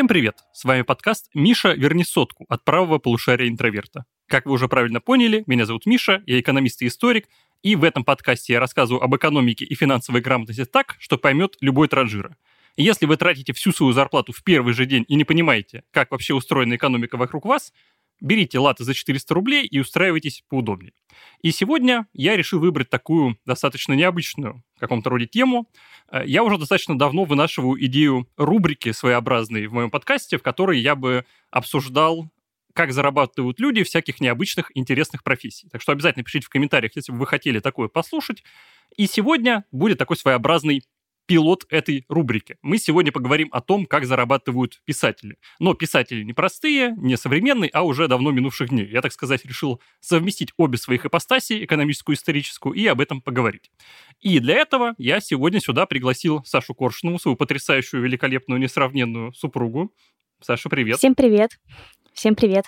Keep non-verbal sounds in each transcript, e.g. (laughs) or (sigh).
Всем привет! С вами подкаст «Миша, верни сотку» от правого полушария интроверта. Как вы уже правильно поняли, меня зовут Миша, я экономист и историк, и в этом подкасте я рассказываю об экономике и финансовой грамотности так, что поймет любой транжира. Если вы тратите всю свою зарплату в первый же день и не понимаете, как вообще устроена экономика вокруг вас, берите латы за 400 рублей и устраивайтесь поудобнее. И сегодня я решил выбрать такую достаточно необычную в каком-то роде тему. Э, я уже достаточно давно вынашиваю идею рубрики своеобразной в моем подкасте, в которой я бы обсуждал как зарабатывают люди всяких необычных, интересных профессий. Так что обязательно пишите в комментариях, если бы вы хотели такое послушать. И сегодня будет такой своеобразный пилот этой рубрики. Мы сегодня поговорим о том, как зарабатывают писатели. Но писатели не простые, не современные, а уже давно минувших дней. Я, так сказать, решил совместить обе своих ипостаси, экономическую и историческую, и об этом поговорить. И для этого я сегодня сюда пригласил Сашу Коршунову, свою потрясающую, великолепную, несравненную супругу. Саша, привет. Всем привет. Всем привет.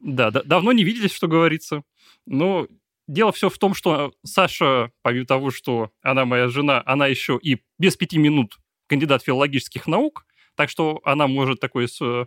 Да, да давно не виделись, что говорится. Но Дело все в том, что Саша, помимо того, что она моя жена, она еще и без пяти минут кандидат филологических наук, так что она может такой с э,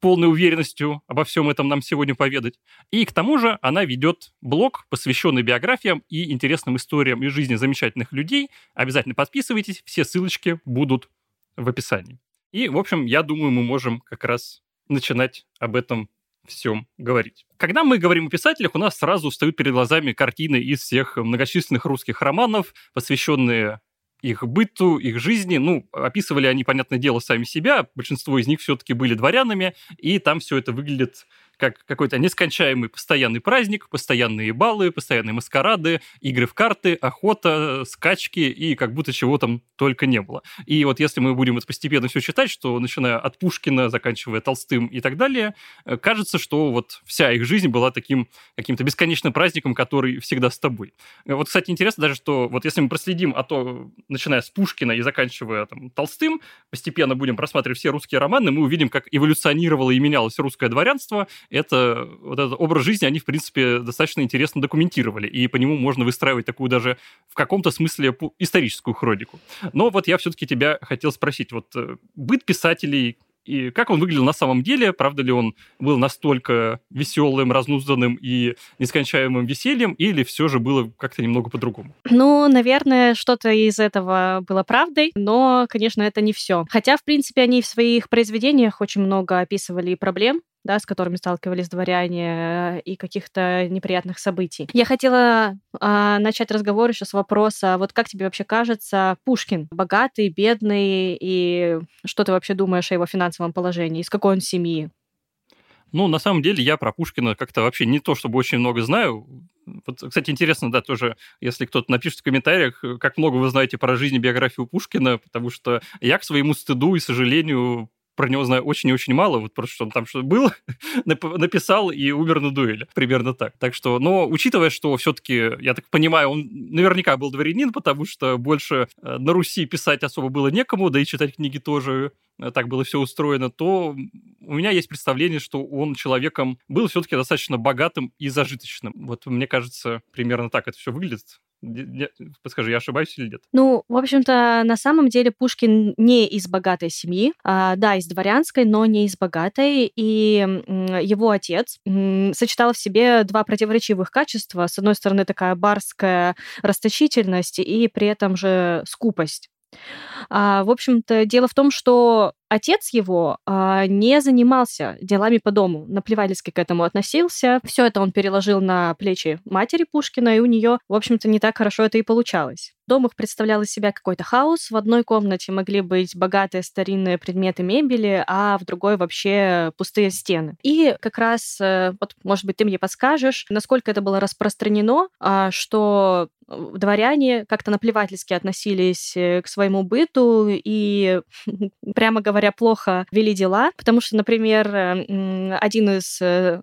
полной уверенностью обо всем этом нам сегодня поведать. И к тому же она ведет блог, посвященный биографиям и интересным историям из жизни замечательных людей. Обязательно подписывайтесь, все ссылочки будут в описании. И, в общем, я думаю, мы можем как раз начинать об этом всем говорить. Когда мы говорим о писателях, у нас сразу встают перед глазами картины из всех многочисленных русских романов, посвященные их быту, их жизни. Ну, описывали они, понятное дело, сами себя. Большинство из них все-таки были дворянами, и там все это выглядит как какой-то нескончаемый постоянный праздник, постоянные баллы, постоянные маскарады, игры в карты, охота, скачки и как будто чего там только не было. И вот если мы будем это постепенно все читать, что начиная от Пушкина, заканчивая Толстым и так далее, э, кажется, что вот вся их жизнь была таким каким-то бесконечным праздником, который всегда с тобой. Вот, кстати, интересно даже, что вот если мы проследим, а то, начиная с Пушкина и заканчивая там Толстым, постепенно будем просматривать все русские романы, мы увидим, как эволюционировало и менялось русское дворянство, это, вот этот образ жизни они, в принципе, достаточно интересно документировали, и по нему можно выстраивать такую даже в каком-то смысле историческую хронику. Но вот я все-таки тебя хотел спросить, вот э, быт писателей, и как он выглядел на самом деле, правда ли он был настолько веселым, разнузданным и нескончаемым весельем, или все же было как-то немного по-другому? Ну, наверное, что-то из этого было правдой, но, конечно, это не все. Хотя, в принципе, они в своих произведениях очень много описывали проблем, да, с которыми сталкивались дворяне, и каких-то неприятных событий. Я хотела а, начать разговор еще с вопроса, вот как тебе вообще кажется, Пушкин богатый, бедный, и что ты вообще думаешь о его финансовом положении, из какой он семьи? Ну, на самом деле, я про Пушкина как-то вообще не то, чтобы очень много знаю. Вот, кстати, интересно, да, тоже, если кто-то напишет в комментариях, как много вы знаете про жизнь и биографию Пушкина, потому что я к своему стыду и сожалению про него знаю очень и очень мало, вот просто что он там что был, (laughs) написал и умер на дуэли. Примерно так. Так что, но учитывая, что все-таки, я так понимаю, он наверняка был дворянин, потому что больше э, на Руси писать особо было некому, да и читать книги тоже э, так было все устроено, то у меня есть представление, что он человеком был все-таки достаточно богатым и зажиточным. Вот мне кажется, примерно так это все выглядит. Подскажи, я ошибаюсь или нет? Ну, в общем-то, на самом деле Пушкин не из богатой семьи, а, да, из дворянской, но не из богатой, и его отец сочетал в себе два противоречивых качества. С одной стороны, такая барская расточительность и при этом же скупость. А, в общем-то, дело в том, что отец его а, не занимался делами по дому, наплевательски к этому относился. Все это он переложил на плечи матери Пушкина, и у нее, в общем-то, не так хорошо это и получалось. Дом их представлял из себя какой-то хаос. В одной комнате могли быть богатые старинные предметы мебели, а в другой вообще пустые стены. И как раз, э, вот, может быть, ты мне подскажешь, насколько это было распространено, а, что дворяне как-то наплевательски относились э, к своему быту и, (laughs) прямо говоря, плохо вели дела, потому что, например, э, один из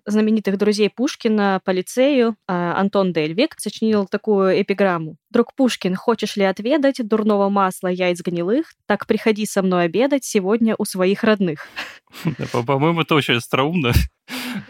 знаменитых друзей Пушкина по лицею, Антон Дельвик, сочинил такую эпиграмму. «Друг Пушкин, Хочешь ли отведать дурного масла яиц гнилых, так приходи со мной обедать сегодня у своих родных. (laughs) По-моему, это очень остроумно.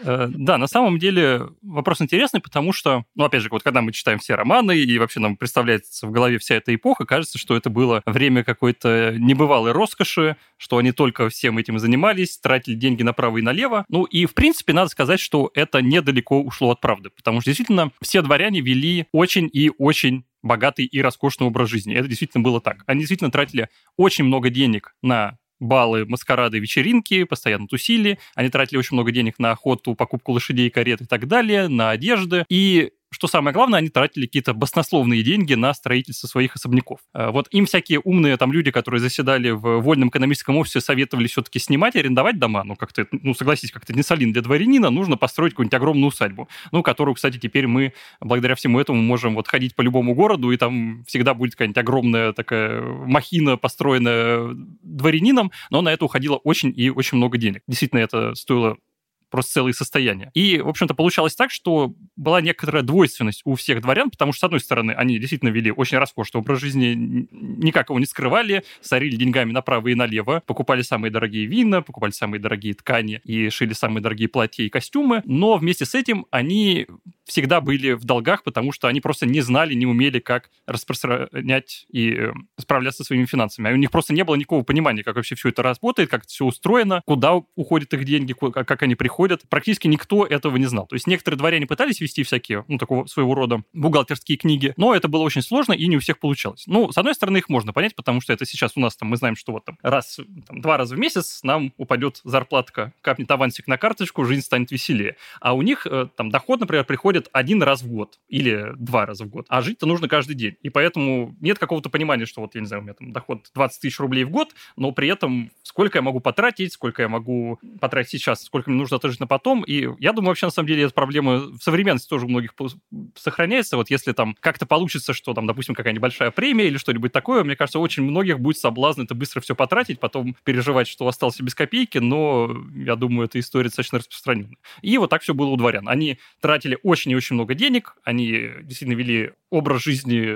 Э, да, на самом деле вопрос интересный, потому что, ну, опять же, вот когда мы читаем все романы, и вообще нам представляется в голове вся эта эпоха, кажется, что это было время какой-то небывалой роскоши, что они только всем этим занимались, тратили деньги направо и налево. Ну, и, в принципе, надо сказать, что это недалеко ушло от правды, потому что действительно все дворяне вели очень и очень богатый и роскошный образ жизни. Это действительно было так. Они действительно тратили очень много денег на баллы, маскарады, вечеринки, постоянно тусили. Они тратили очень много денег на охоту, покупку лошадей, карет и так далее, на одежды. И что самое главное, они тратили какие-то баснословные деньги на строительство своих особняков. Э, вот им всякие умные там люди, которые заседали в вольном экономическом офисе, советовали все-таки снимать и арендовать дома. Ну, как-то, ну, согласитесь, как-то не солидно для дворянина, нужно построить какую-нибудь огромную усадьбу, ну, которую, кстати, теперь мы, благодаря всему этому, можем вот ходить по любому городу, и там всегда будет какая-нибудь огромная такая махина, построенная дворянином, но на это уходило очень и очень много денег. Действительно, это стоило просто целые состояния. И, в общем-то, получалось так, что была некоторая двойственность у всех дворян, потому что, с одной стороны, они действительно вели очень роскошный образ жизни, никак его не скрывали, сорили деньгами направо и налево, покупали самые дорогие вина, покупали самые дорогие ткани и шили самые дорогие платья и костюмы, но вместе с этим они всегда были в долгах, потому что они просто не знали, не умели, как распространять и э, справляться со своими финансами. А у них просто не было никакого понимания, как вообще все это работает, как это все устроено, куда уходят их деньги, как они приходят. Практически никто этого не знал. То есть некоторые дворяне пытались вести всякие, ну, такого своего рода бухгалтерские книги, но это было очень сложно и не у всех получалось. Ну, с одной стороны, их можно понять, потому что это сейчас у нас там, мы знаем, что вот там раз, там, два раза в месяц нам упадет зарплатка, капнет авансик на карточку, жизнь станет веселее. А у них э, там доход, например, приходит один раз в год или два раза в год, а жить-то нужно каждый день. И поэтому нет какого-то понимания, что вот, я не знаю, у меня там доход 20 тысяч рублей в год, но при этом сколько я могу потратить, сколько я могу потратить сейчас, сколько мне нужно отложить на потом. И я думаю, вообще, на самом деле, эта проблема в современности тоже у многих сохраняется. Вот если там как-то получится, что там, допустим, какая-нибудь большая премия или что-нибудь такое, мне кажется, очень многих будет соблазн это быстро все потратить, потом переживать, что остался без копейки, но я думаю, эта история достаточно распространенная. И вот так все было у дворян. Они тратили очень и очень много денег, они действительно вели образ жизни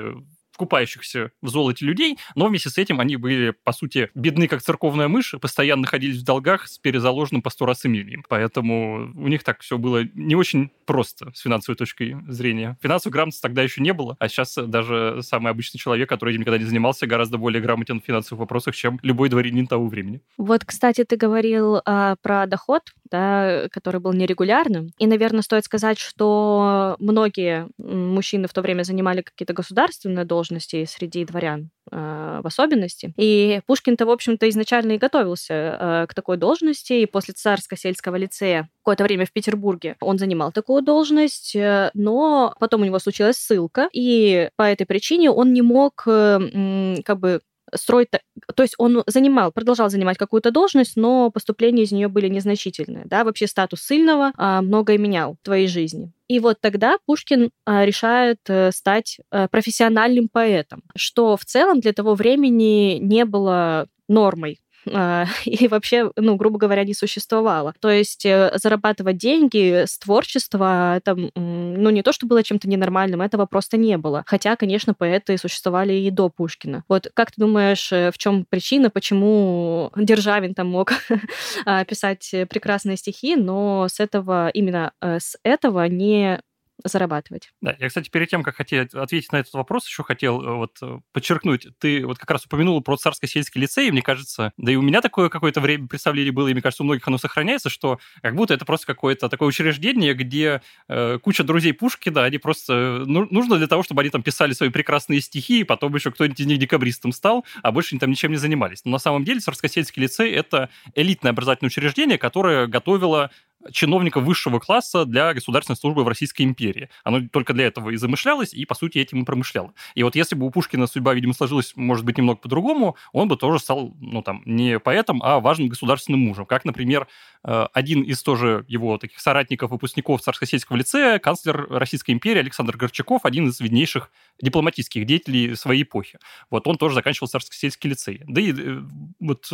купающихся в золоте людей, но вместе с этим они были, по сути, бедны, как церковная мышь, постоянно находились в долгах с перезаложенным по сто раз имением. Поэтому у них так все было не очень просто с финансовой точки зрения. Финансовой грамотности тогда еще не было, а сейчас даже самый обычный человек, который этим никогда не занимался, гораздо более грамотен в финансовых вопросах, чем любой дворянин того времени. Вот, кстати, ты говорил а, про доход, да, который был нерегулярным. И, наверное, стоит сказать, что многие мужчины в то время занимали какие-то государственные должности среди дворян э, в особенности. И Пушкин-то, в общем-то, изначально и готовился э, к такой должности. И после царско-сельского лицея какое-то время в Петербурге он занимал такую должность, э, но потом у него случилась ссылка, и по этой причине он не мог как бы строить... То есть он занимал, продолжал занимать какую-то должность, но поступления из нее были незначительные. Да? Вообще статус сильного а, многое менял в твоей жизни. И вот тогда Пушкин а, решает э, стать а, профессиональным поэтом, что в целом для того времени не было нормой (laughs) и вообще, ну, грубо говоря, не существовало. То есть э, зарабатывать деньги с творчества, это, ну, не то, что было чем-то ненормальным, этого просто не было. Хотя, конечно, поэты существовали и до Пушкина. Вот как ты думаешь, э, в чем причина, почему Державин там мог (laughs) а, писать прекрасные стихи, но с этого, именно э, с этого не зарабатывать. Да, я, кстати, перед тем, как хотел ответить на этот вопрос, еще хотел э, вот э, подчеркнуть, ты вот как раз упомянула про царско-сельский лицей, и мне кажется, да и у меня такое какое-то время представление было, и мне кажется, у многих оно сохраняется, что как будто это просто какое-то такое учреждение, где э, куча друзей Пушкина, они просто э, ну, нужно для того, чтобы они там писали свои прекрасные стихи, и потом еще кто-нибудь из них декабристом стал, а больше они там ничем не занимались. Но на самом деле царско-сельский лицей — это элитное образовательное учреждение, которое готовило чиновников высшего класса для государственной службы в Российской империи. Оно только для этого и замышлялось, и, по сути, этим и промышляло. И вот если бы у Пушкина судьба, видимо, сложилась, может быть, немного по-другому, он бы тоже стал, ну, там, не поэтом, а важным государственным мужем. Как, например, э, один из тоже его таких соратников, выпускников Царско-сельского лицея, канцлер Российской империи Александр Горчаков, один из виднейших дипломатических деятелей своей эпохи. Вот он тоже заканчивал Царско-сельский лицей. Да и э, вот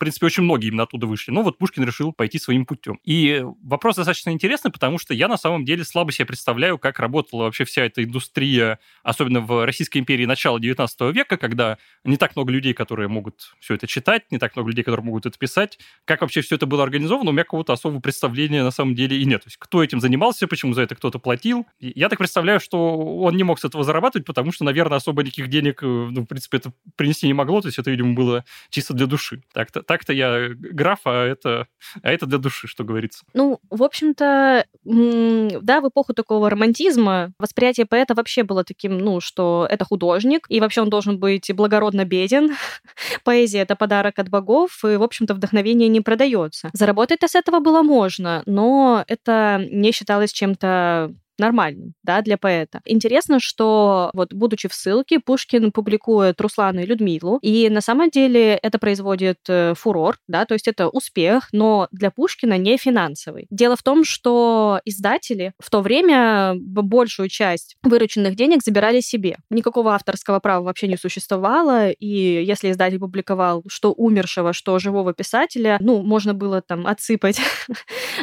принципе, очень многие именно оттуда вышли. Но вот Пушкин решил пойти своим путем. И вопрос достаточно интересный, потому что я на самом деле слабо себе представляю, как работала вообще вся эта индустрия, особенно в Российской империи начала 19 века, когда не так много людей, которые могут все это читать, не так много людей, которые могут это писать. Как вообще все это было организовано, у меня какого-то особого представления на самом деле и нет. То есть кто этим занимался, почему за это кто-то платил. Я так представляю, что он не мог с этого зарабатывать, потому что, наверное, особо никаких денег, э, ну, в принципе, это принести не могло. То есть это, видимо, было чисто для души. Так-то, так-то я граф, а это, а это для души, что говорится. Ну, в общем-то, да, в эпоху такого романтизма восприятие поэта вообще было таким, ну, что это художник, и вообще он должен быть благородно беден. (laughs) Поэзия — это подарок от богов, и, в общем-то, вдохновение не продается. Заработать-то с этого было можно, но это не считалось чем-то нормальным, да, для поэта. Интересно, что вот будучи в ссылке, Пушкин публикует Руслана и Людмилу, и на самом деле это производит э, фурор, да, то есть это успех, но для Пушкина не финансовый. Дело в том, что издатели в то время большую часть вырученных денег забирали себе. Никакого авторского права вообще не существовало, и если издатель публиковал что умершего, что живого писателя, ну, можно было там отсыпать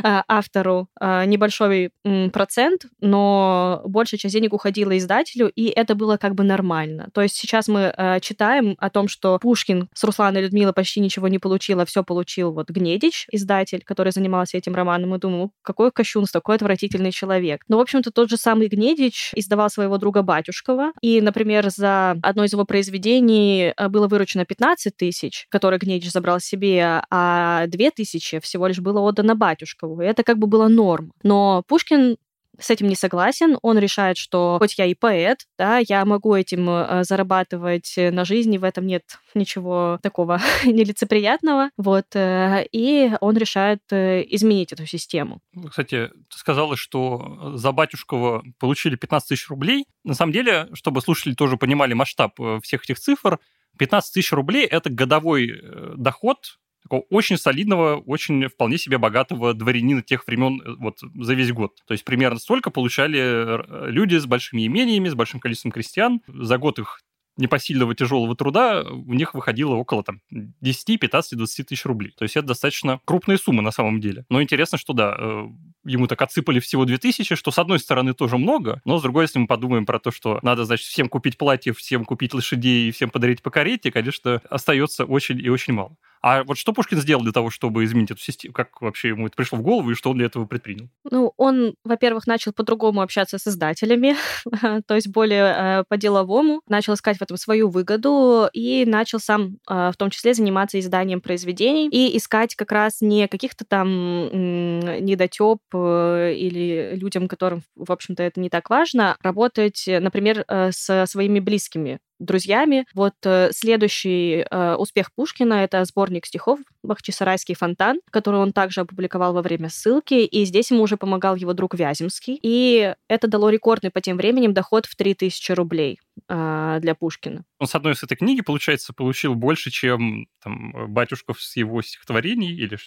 а, (laughs) автору а, небольшой процент, но большая часть денег уходила издателю, и это было как бы нормально. То есть сейчас мы э, читаем о том, что Пушкин с Русланой Людмилой почти ничего не получил, а все получил вот Гнедич, издатель, который занимался этим романом, и думаю, какой кощунство, какой отвратительный человек. Но, в общем-то, тот же самый Гнедич издавал своего друга Батюшкова, и, например, за одно из его произведений э, было выручено 15 тысяч, которые Гнедич забрал себе, а 2 тысячи всего лишь было отдано Батюшкову. И это как бы было норм. Но Пушкин с этим не согласен. Он решает, что хоть я и поэт, да, я могу этим э, зарабатывать на жизни, в этом нет ничего такого (laughs) нелицеприятного. Вот. Э, и он решает э, изменить эту систему. Ну, кстати, ты сказала, что за батюшкова получили 15 тысяч рублей. На самом деле, чтобы слушатели тоже понимали масштаб всех этих цифр, 15 тысяч рублей – это годовой доход такого очень солидного, очень вполне себе богатого дворянина тех времен э, вот за весь год. То есть примерно столько получали э, люди с большими имениями, с большим количеством крестьян. За год их непосильного тяжелого труда у них выходило около там, 10, 15, 20 тысяч рублей. То есть это достаточно крупные суммы на самом деле. Но интересно, что да, э, ему так отсыпали всего 2000, что с одной стороны тоже много, но с другой, если мы подумаем про то, что надо, значит, всем купить платье, всем купить лошадей и всем подарить по карете, конечно, остается очень и очень мало. А вот что Пушкин сделал для того, чтобы изменить эту систему? Как вообще ему это пришло в голову и что он для этого предпринял? Ну, он, во-первых, начал по-другому общаться с издателями, (laughs) то есть более э, по-деловому, начал искать в этом свою выгоду и начал сам э, в том числе заниматься изданием произведений и искать как раз не каких-то там недотеп или людям, которым, в общем-то, это не так важно, работать, например, э, со своими близкими друзьями. Вот э, следующий э, успех Пушкина — это сборник стихов «Бахчисарайский фонтан», который он также опубликовал во время ссылки, и здесь ему уже помогал его друг Вяземский. И это дало рекордный по тем временем доход в 3000 рублей э, для Пушкина. Он с одной из этой книги, получается, получил больше, чем там, Батюшков с его стихотворений, или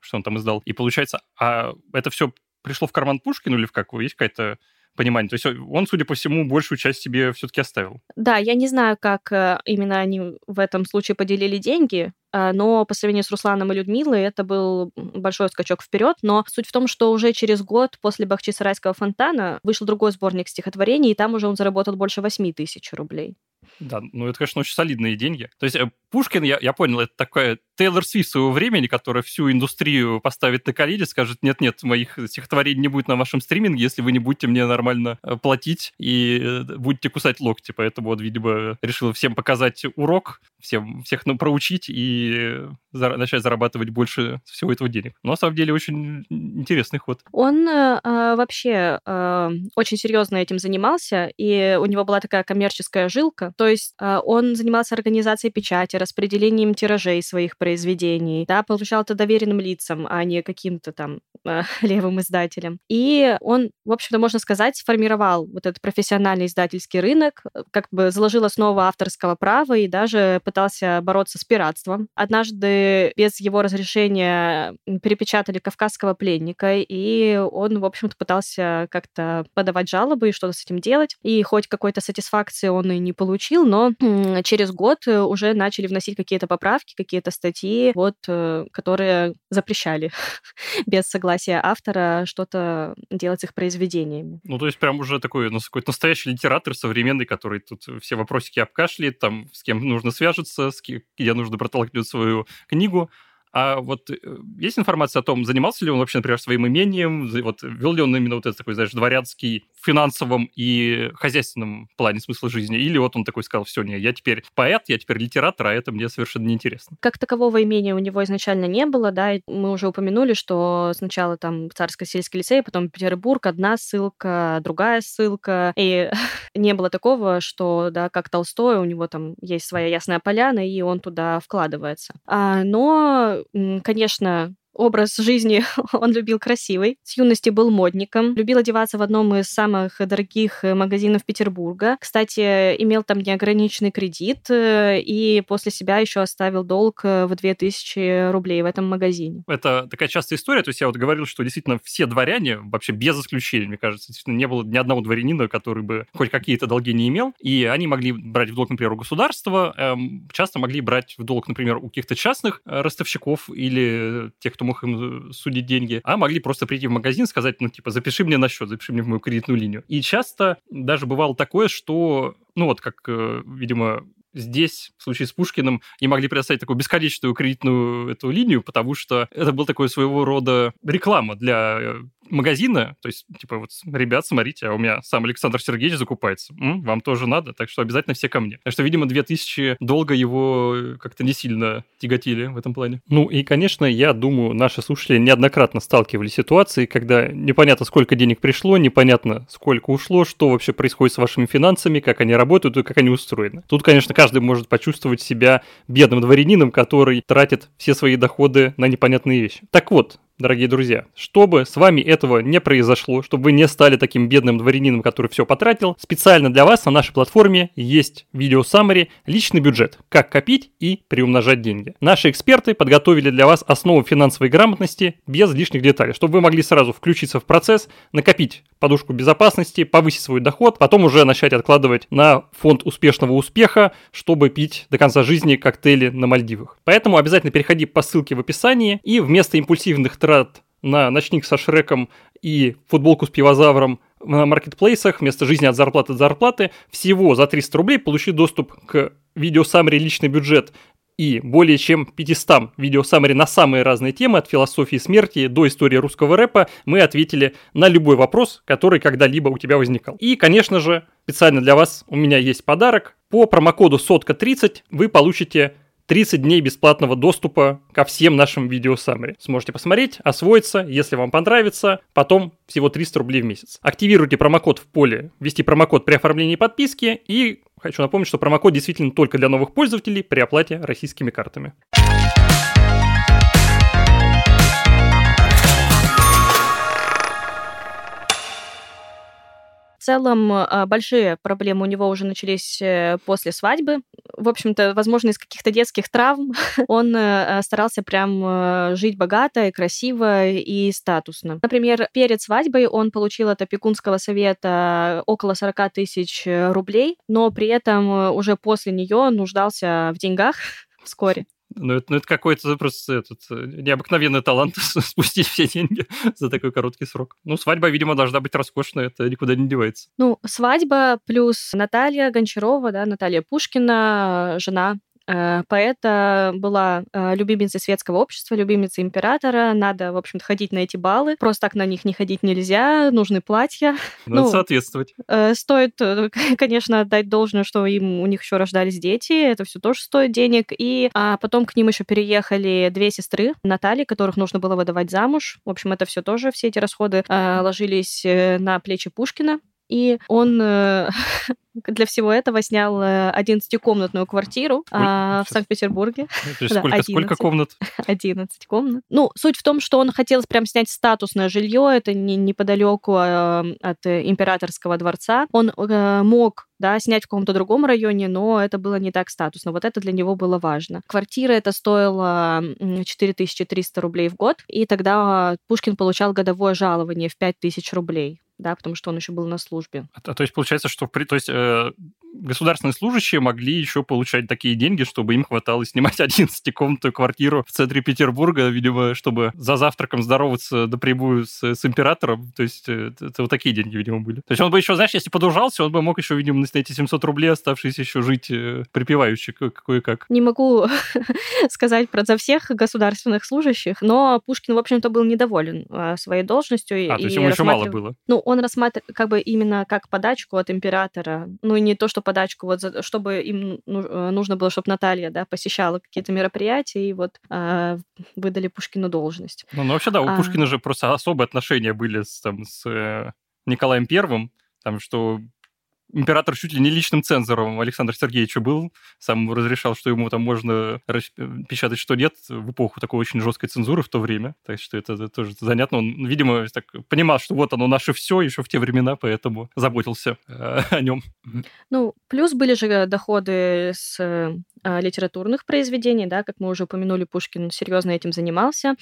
что он там издал. И получается, а это все пришло в карман Пушкину или в какой? Есть какая-то понимание. То есть он, судя по всему, большую часть себе все-таки оставил. Да, я не знаю, как э, именно они в этом случае поделили деньги, э, но по сравнению с Русланом и Людмилой это был большой скачок вперед. Но суть в том, что уже через год после Бахчисарайского фонтана вышел другой сборник стихотворений, и там уже он заработал больше 8 тысяч рублей. Да, ну это, конечно, очень солидные деньги. То есть э, Пушкин, я, я понял, это такая Тейлор Свифт своего времени, которая всю индустрию поставит на колени, скажет, нет-нет, моих стихотворений не будет на вашем стриминге, если вы не будете мне нормально э, платить и э, будете кусать локти. Поэтому он, видимо, решил всем показать урок, всем, всех ну, проучить и за, начать зарабатывать больше всего этого денег. Но на самом деле очень интересный ход. Он э, вообще э, очень серьезно этим занимался, и у него была такая коммерческая жилка. То есть э, он занимался организацией печати, распределением тиражей своих произведений, да, получал это доверенным лицам, а не каким-то там э, (laughs) левым издателям. И он, в общем-то, можно сказать, сформировал вот этот профессиональный издательский рынок, как бы заложил основу авторского права и даже пытался бороться с пиратством. Однажды без его разрешения перепечатали «Кавказского пленника», и он, в общем-то, пытался как-то подавать жалобы и что-то с этим делать. И хоть какой-то сатисфакции он и не получил, но через год уже начали вносить какие-то поправки, какие-то статьи, статьи, вот, э, которые запрещали (laughs) без согласия автора что-то делать с их произведениями. Ну, то есть прям уже такой ну, какой-то настоящий литератор современный, который тут все вопросики обкашляет, там, с кем нужно свяжется, с кем, где нужно проталкивать свою книгу. А вот э, есть информация о том, занимался ли он вообще, например, своим имением, вот вел ли он именно вот этот такой, знаешь, дворянский в финансовом и хозяйственном плане смысла жизни, или вот он такой сказал, все, не, я теперь поэт, я теперь литератор, а это мне совершенно неинтересно. Как такового имения у него изначально не было, да, мы уже упомянули, что сначала там Царско-сельский лицей, потом Петербург, одна ссылка, другая ссылка, и (laughs) не было такого, что, да, как Толстой, у него там есть своя ясная поляна, и он туда вкладывается. А, но конечно, образ жизни (laughs) он любил красивый. С юности был модником. Любил одеваться в одном из самых дорогих э, магазинов Петербурга. Кстати, имел там неограниченный кредит э, и после себя еще оставил долг э, в 2000 рублей в этом магазине. Это такая частая история. То есть я вот говорил, что действительно все дворяне, вообще без исключения, мне кажется, действительно не было ни одного дворянина, который бы хоть какие-то долги не имел. И они могли брать в долг, например, у государства, эм, часто могли брать в долг, например, у каких-то частных ростовщиков или тех, кто кто мог им э, судить деньги, а могли просто прийти в магазин, сказать, ну, типа, запиши мне на счет, запиши мне в мою кредитную линию. И часто даже бывало такое, что, ну, вот как, э, видимо, здесь, в случае с Пушкиным, и могли предоставить такую бесконечную кредитную эту линию, потому что это был такой своего рода реклама для э, магазина, то есть, типа, вот, ребят, смотрите, а у меня сам Александр Сергеевич закупается, М, вам тоже надо, так что обязательно все ко мне. Так что, видимо, 2000 долго его как-то не сильно тяготили в этом плане. Ну и, конечно, я думаю, наши слушатели неоднократно сталкивались с ситуацией, когда непонятно, сколько денег пришло, непонятно, сколько ушло, что вообще происходит с вашими финансами, как они работают и как они устроены. Тут, конечно, каждый может почувствовать себя бедным дворянином, который тратит все свои доходы на непонятные вещи. Так вот, дорогие друзья, чтобы с вами этого не произошло, чтобы вы не стали таким бедным дворянином, который все потратил, специально для вас на нашей платформе есть видео саммари «Личный бюджет. Как копить и приумножать деньги». Наши эксперты подготовили для вас основу финансовой грамотности без лишних деталей, чтобы вы могли сразу включиться в процесс, накопить подушку безопасности, повысить свой доход, потом уже начать откладывать на фонд успешного успеха, чтобы пить до конца жизни коктейли на Мальдивах. Поэтому обязательно переходи по ссылке в описании и вместо импульсивных трат на ночник со Шреком и футболку с пивозавром на маркетплейсах вместо жизни от зарплаты до зарплаты всего за 300 рублей получи доступ к видео саммари личный бюджет и более чем 500 видео саммари на самые разные темы, от философии смерти до истории русского рэпа, мы ответили на любой вопрос, который когда-либо у тебя возникал. И, конечно же, специально для вас у меня есть подарок. По промокоду сотка30 вы получите 30 дней бесплатного доступа ко всем нашим видео саммари. Сможете посмотреть, освоиться, если вам понравится, потом всего 300 рублей в месяц. Активируйте промокод в поле «Ввести промокод при оформлении подписки» и хочу напомнить, что промокод действительно только для новых пользователей при оплате российскими картами. Целом, а, большие проблемы у него уже начались э, после свадьбы. В общем-то, возможно, из каких-то детских травм (laughs) он э, старался прям э, жить богато и красиво и статусно. Например, перед свадьбой он получил от опекунского совета около 40 тысяч рублей, но при этом уже после нее нуждался в деньгах (laughs) вскоре. Ну, это, ну, это какой-то просто этот, э, необыкновенный талант (laughs) спустить все деньги (laughs) за такой короткий срок. Ну, свадьба, видимо, должна быть роскошная, это никуда не девается. Ну, свадьба плюс Наталья Гончарова, да, Наталья Пушкина, жена поэта была э, любимицей светского общества, любимицей императора. Надо, в общем-то, ходить на эти баллы. Просто так на них не ходить нельзя, нужны платья. (laughs) Надо ну, соответствовать. Э, стоит, (laughs) конечно, отдать должное, что им у них еще рождались дети. Это все тоже стоит денег. И а потом к ним еще переехали две сестры Натальи, которых нужно было выдавать замуж. В общем, это все тоже, все эти расходы ложились на плечи Пушкина. И он (laughs) для всего этого снял 11-комнатную э, квартиру а, в Санкт-Петербурге. Ну, то (laughs) сколько, сколько комнат? (laughs) 11 комнат. Ну, суть в том, что он хотел прям снять статусное жилье, это не, неподалеку э, от императорского дворца. Он э, мог да, снять в каком-то другом районе, но это было не так статусно. Вот это для него было важно. Квартира это стоила 4300 рублей в год, и тогда Пушкин получал годовое жалование в 5000 рублей да, потому что он еще был на службе. А, то есть получается, что при, то есть, э, государственные служащие могли еще получать такие деньги, чтобы им хватало снимать (laughs) 11-комнатную квартиру в центре Петербурга, видимо, чтобы за завтраком здороваться напрямую с, с императором. То есть это, это вот такие деньги, видимо, были. То есть он бы еще, знаешь, если подужался, он бы мог еще, видимо, на эти 700 рублей оставшиеся еще жить э, припеваючи кое-как. Не могу (laughs) сказать про за всех государственных служащих, но Пушкин, в общем-то, был недоволен а, своей должностью. А, то есть ему еще мало было? Ну, он рассматривал как бы именно как подачку от императора. Ну, не то, что подачку, вот за, чтобы им э, нужно было, чтобы Наталья, да, посещала какие-то мероприятия, и вот э, выдали Пушкину должность. Ну, ну вообще, да, у а... Пушкина же просто особые отношения были с, там, с э, Николаем Первым, там, что император чуть ли не личным цензором Александр Сергеевича был, сам разрешал, что ему там можно печатать, что нет, в эпоху такой очень жесткой цензуры в то время. Так что это, это тоже занятно. Он, видимо, так понимал, что вот оно наше все еще в те времена, поэтому заботился э, о нем. Ну, плюс были же доходы с э, литературных произведений, да, как мы уже упомянули, Пушкин серьезно этим занимался.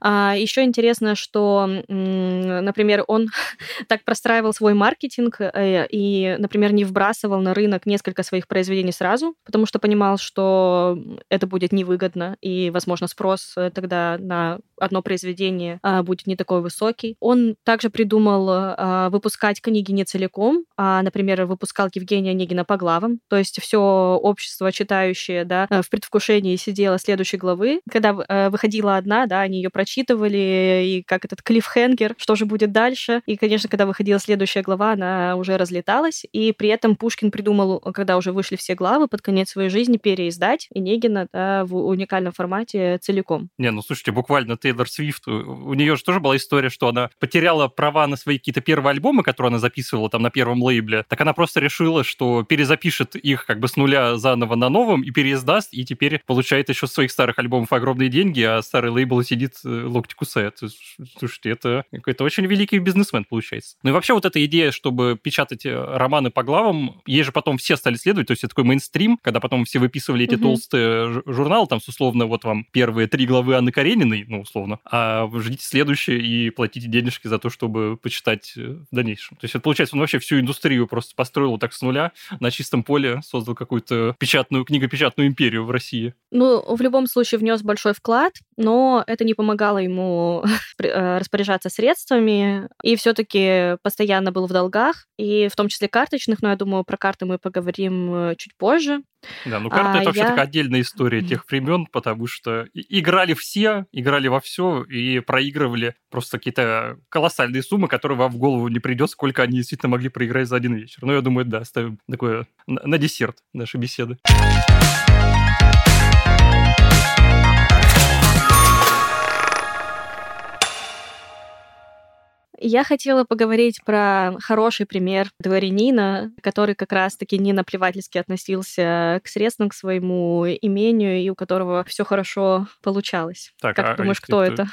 А, еще интересно, что, например, он (laughs) так простраивал свой маркетинг э, и, например, не вбрасывал на рынок несколько своих произведений сразу, потому что понимал, что это будет невыгодно, и, возможно, спрос э, тогда на одно произведение а, будет не такой высокий. Он также придумал а, выпускать книги не целиком, а, например, выпускал Евгения Онегина по главам, то есть все общество читающее, да, э, в предвкушении сидело следующей главы. Когда э, выходила одна, да, они ее прочитывали, и как этот клиффхенгер, что же будет дальше. И, конечно, когда выходила следующая глава, она уже разлеталась, и при этом Пушкин придумал, когда уже вышли все главы, под конец своей жизни переиздать Онегина да, в уникальном формате целиком. Не, ну слушайте, буквально Тейлор Свифт, у нее же тоже была история, что она потеряла права на свои какие-то первые альбомы, которые она записывала там на первом лейбле, так она просто решила, что перезапишет их как бы с нуля заново на новом и переиздаст, и теперь получает еще своих старых альбомов огромные деньги, а старый лейбл сидит э, локти кусает. Слушайте, это какой-то очень великий бизнесмен получается. Ну и вообще вот эта идея, чтобы печатать э, романы по главам, ей же потом все стали следовать, то есть это такой мейнстрим, когда потом все выписывали эти угу. толстые журналы, там, условно, вот вам первые три главы Анны Карениной, ну, условно, а ждите следующее и платите денежки за то, чтобы почитать э, в дальнейшем. То есть это получается, он вообще всю индустрию просто построил так с нуля, на чистом поле, создал какую-то печатную, книгопечатную империю в России. Ну, в любом случае внес большой вклад, но это не помогало ему (laughs) э, распоряжаться средствами, и все-таки постоянно был в долгах, и в том числе карточных, но я думаю, про карты мы поговорим э, чуть позже. Да, ну карты а, это вообще я... такая отдельная история тех времен, потому что играли все, играли во все и проигрывали просто какие-то колоссальные суммы, которые вам в голову не придет, сколько они действительно могли проиграть за один вечер. Ну, я думаю, да, ставим такое на, на десерт нашей беседы. Я хотела поговорить про хороший пример дворянина, который как раз-таки не наплевательски относился к средствам, к своему имению, и у которого все хорошо получалось. Так, как а, ты думаешь, кто это?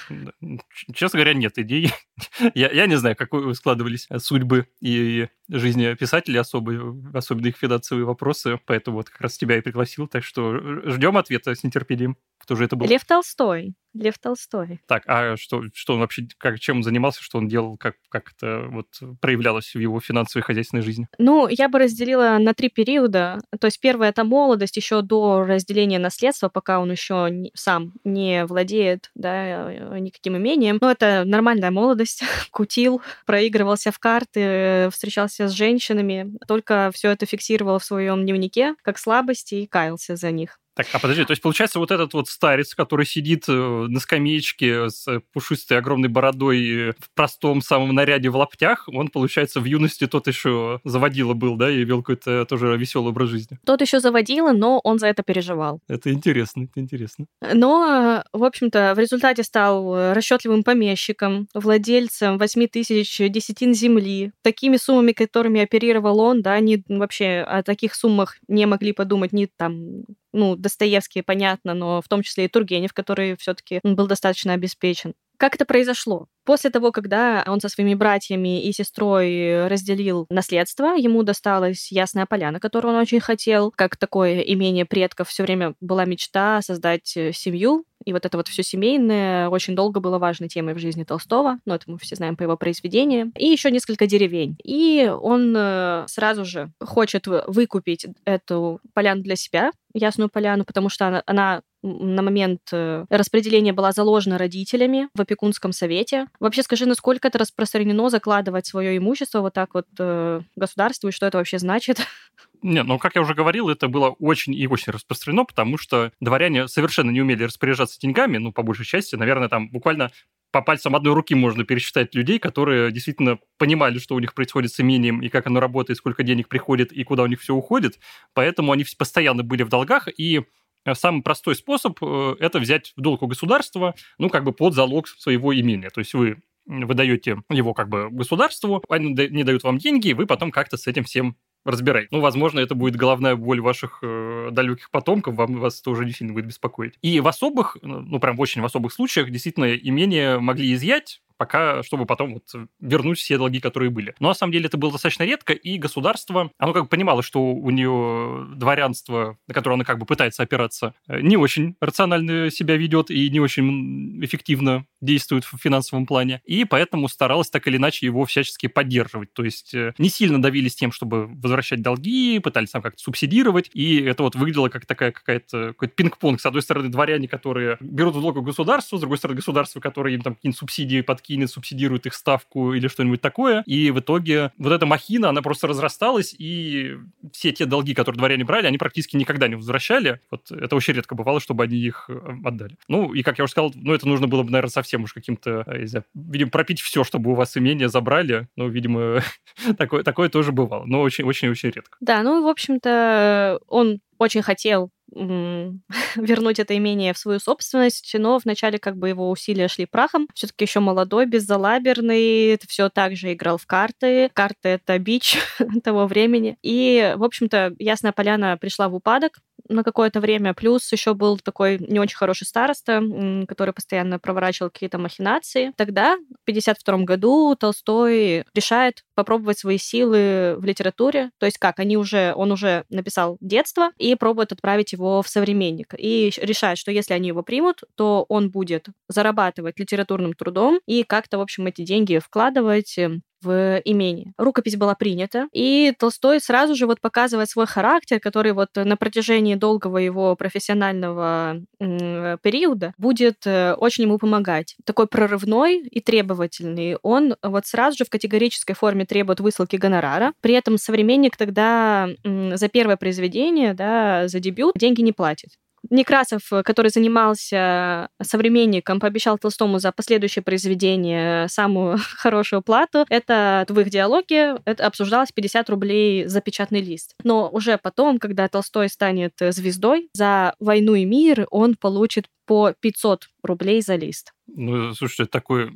Честно говоря, нет идей. (laughs) я, я не знаю, как складывались судьбы и жизни писателей особо, особенно их финансовые вопросы, поэтому вот как раз тебя и пригласил, так что ждем ответа с нетерпением. Кто же это был? Лев Толстой. Лев Толстой. Так, а что, что он вообще, как, чем он занимался, что он делал, как, как это вот проявлялось в его финансовой и хозяйственной жизни? Ну, я бы разделила на три периода. То есть первое — это молодость, еще до разделения наследства, пока он еще не, сам не владеет да, э, никаким имением. Ну, это нормальная молодость. (laughs) Кутил, проигрывался в карты, встречался с женщинами. Только все это фиксировал в своем дневнике как слабости и каялся за них. Так, а подожди, то есть получается вот этот вот старец, который сидит э, на скамеечке с пушистой огромной бородой э, в простом самом наряде в лаптях, он, получается, в юности тот еще заводила был, да, и вел какой-то тоже веселый образ жизни. Тот еще заводила, но он за это переживал. Это интересно, это интересно. Но, в общем-то, в результате стал расчетливым помещиком, владельцем 8 тысяч десятин земли. Такими суммами, которыми оперировал он, да, они вообще о таких суммах не могли подумать ни там ну, Достоевский, понятно, но в том числе и Тургенев, который все-таки был достаточно обеспечен. Как это произошло? После того, когда он со своими братьями и сестрой разделил наследство, ему досталась Ясная Поляна, которую он очень хотел. Как такое имение предков все время была мечта создать э, семью, и вот это вот все семейное очень долго было важной темой в жизни Толстого, но это мы все знаем по его произведениям. И еще несколько деревень. И он э, сразу же хочет выкупить эту поляну для себя, Ясную Поляну, потому что она, она на момент э, распределения была заложена родителями в опекунском совете. Вообще скажи, насколько это распространено закладывать свое имущество вот так вот э, государству, и что это вообще значит? (laughs) Не, ну, как я уже говорил, это было очень и очень распространено, потому что дворяне совершенно не умели распоряжаться деньгами, ну, по большей части, наверное, там буквально по пальцам одной руки можно пересчитать людей, которые действительно понимали, что у них происходит с имением, и как оно работает, сколько денег приходит, и куда у них все уходит. Поэтому они постоянно были в долгах, и самый простой способ э, – это взять в долг у государства, ну, как бы под залог своего имения. То есть вы выдаете его как бы государству, они не дают вам деньги, и вы потом как-то с этим всем разбирай. Ну, возможно, это будет головная боль ваших э, далеких потомков, вам вас тоже не сильно будет беспокоить. И в особых, ну, прям в очень в особых случаях, действительно, имения могли изъять, пока, чтобы потом вот вернуть все долги, которые были. Но на самом деле это было достаточно редко, и государство, оно как бы понимало, что у нее дворянство, на которое оно как бы пытается опираться, э, не очень рационально себя ведет и не очень эффективно действует в финансовом плане, и поэтому старалась так или иначе его всячески поддерживать. То есть э, не сильно давились тем, чтобы возвращать долги, пытались там как-то субсидировать, и это вот выглядело как такая какая-то какой-то пинг-понг. С одной стороны, дворяне, которые берут в долг государство, с другой стороны, государство, которое им там какие-нибудь субсидии под подкинет, субсидирует их ставку или что-нибудь такое. И в итоге вот эта махина, она просто разрасталась, и все те долги, которые дворяне брали, они практически никогда не возвращали. Вот это очень редко бывало, чтобы они их э, отдали. Ну, и, как я уже сказал, ну, это нужно было бы, наверное, совсем уж каким-то, э, не знаю, видимо, пропить все, чтобы у вас имение забрали. Ну, видимо, (laughs) такое, такое тоже бывало, но очень-очень-очень редко. Да, ну, в общем-то, он очень хотел (laughs) вернуть это имение в свою собственность, но вначале как бы его усилия шли прахом. Все-таки еще молодой, беззалаберный, все так же играл в карты. Карты — это бич (laughs) того времени. И, в общем-то, Ясная Поляна пришла в упадок, на какое-то время. Плюс еще был такой не очень хороший староста, который постоянно проворачивал какие-то махинации. Тогда, в 1952 году, Толстой решает попробовать свои силы в литературе. То есть как? Они уже, он уже написал детство и пробует отправить его в современник. И решает, что если они его примут, то он будет зарабатывать литературным трудом и как-то, в общем, эти деньги вкладывать в имение. Рукопись была принята, и Толстой сразу же вот показывает свой характер, который вот на протяжении долгого его профессионального периода будет э, очень ему помогать. Такой прорывной и требовательный. Он вот сразу же в категорической форме требует высылки гонорара. При этом современник тогда за первое произведение, да, за дебют деньги не платит. Некрасов, который занимался современником, пообещал Толстому за последующее произведение самую (laughs) хорошую плату. Это в их диалоге это обсуждалось 50 рублей за печатный лист. Но уже потом, когда Толстой станет звездой, за «Войну и мир» он получит по 500 рублей за лист. Ну, слушайте, такой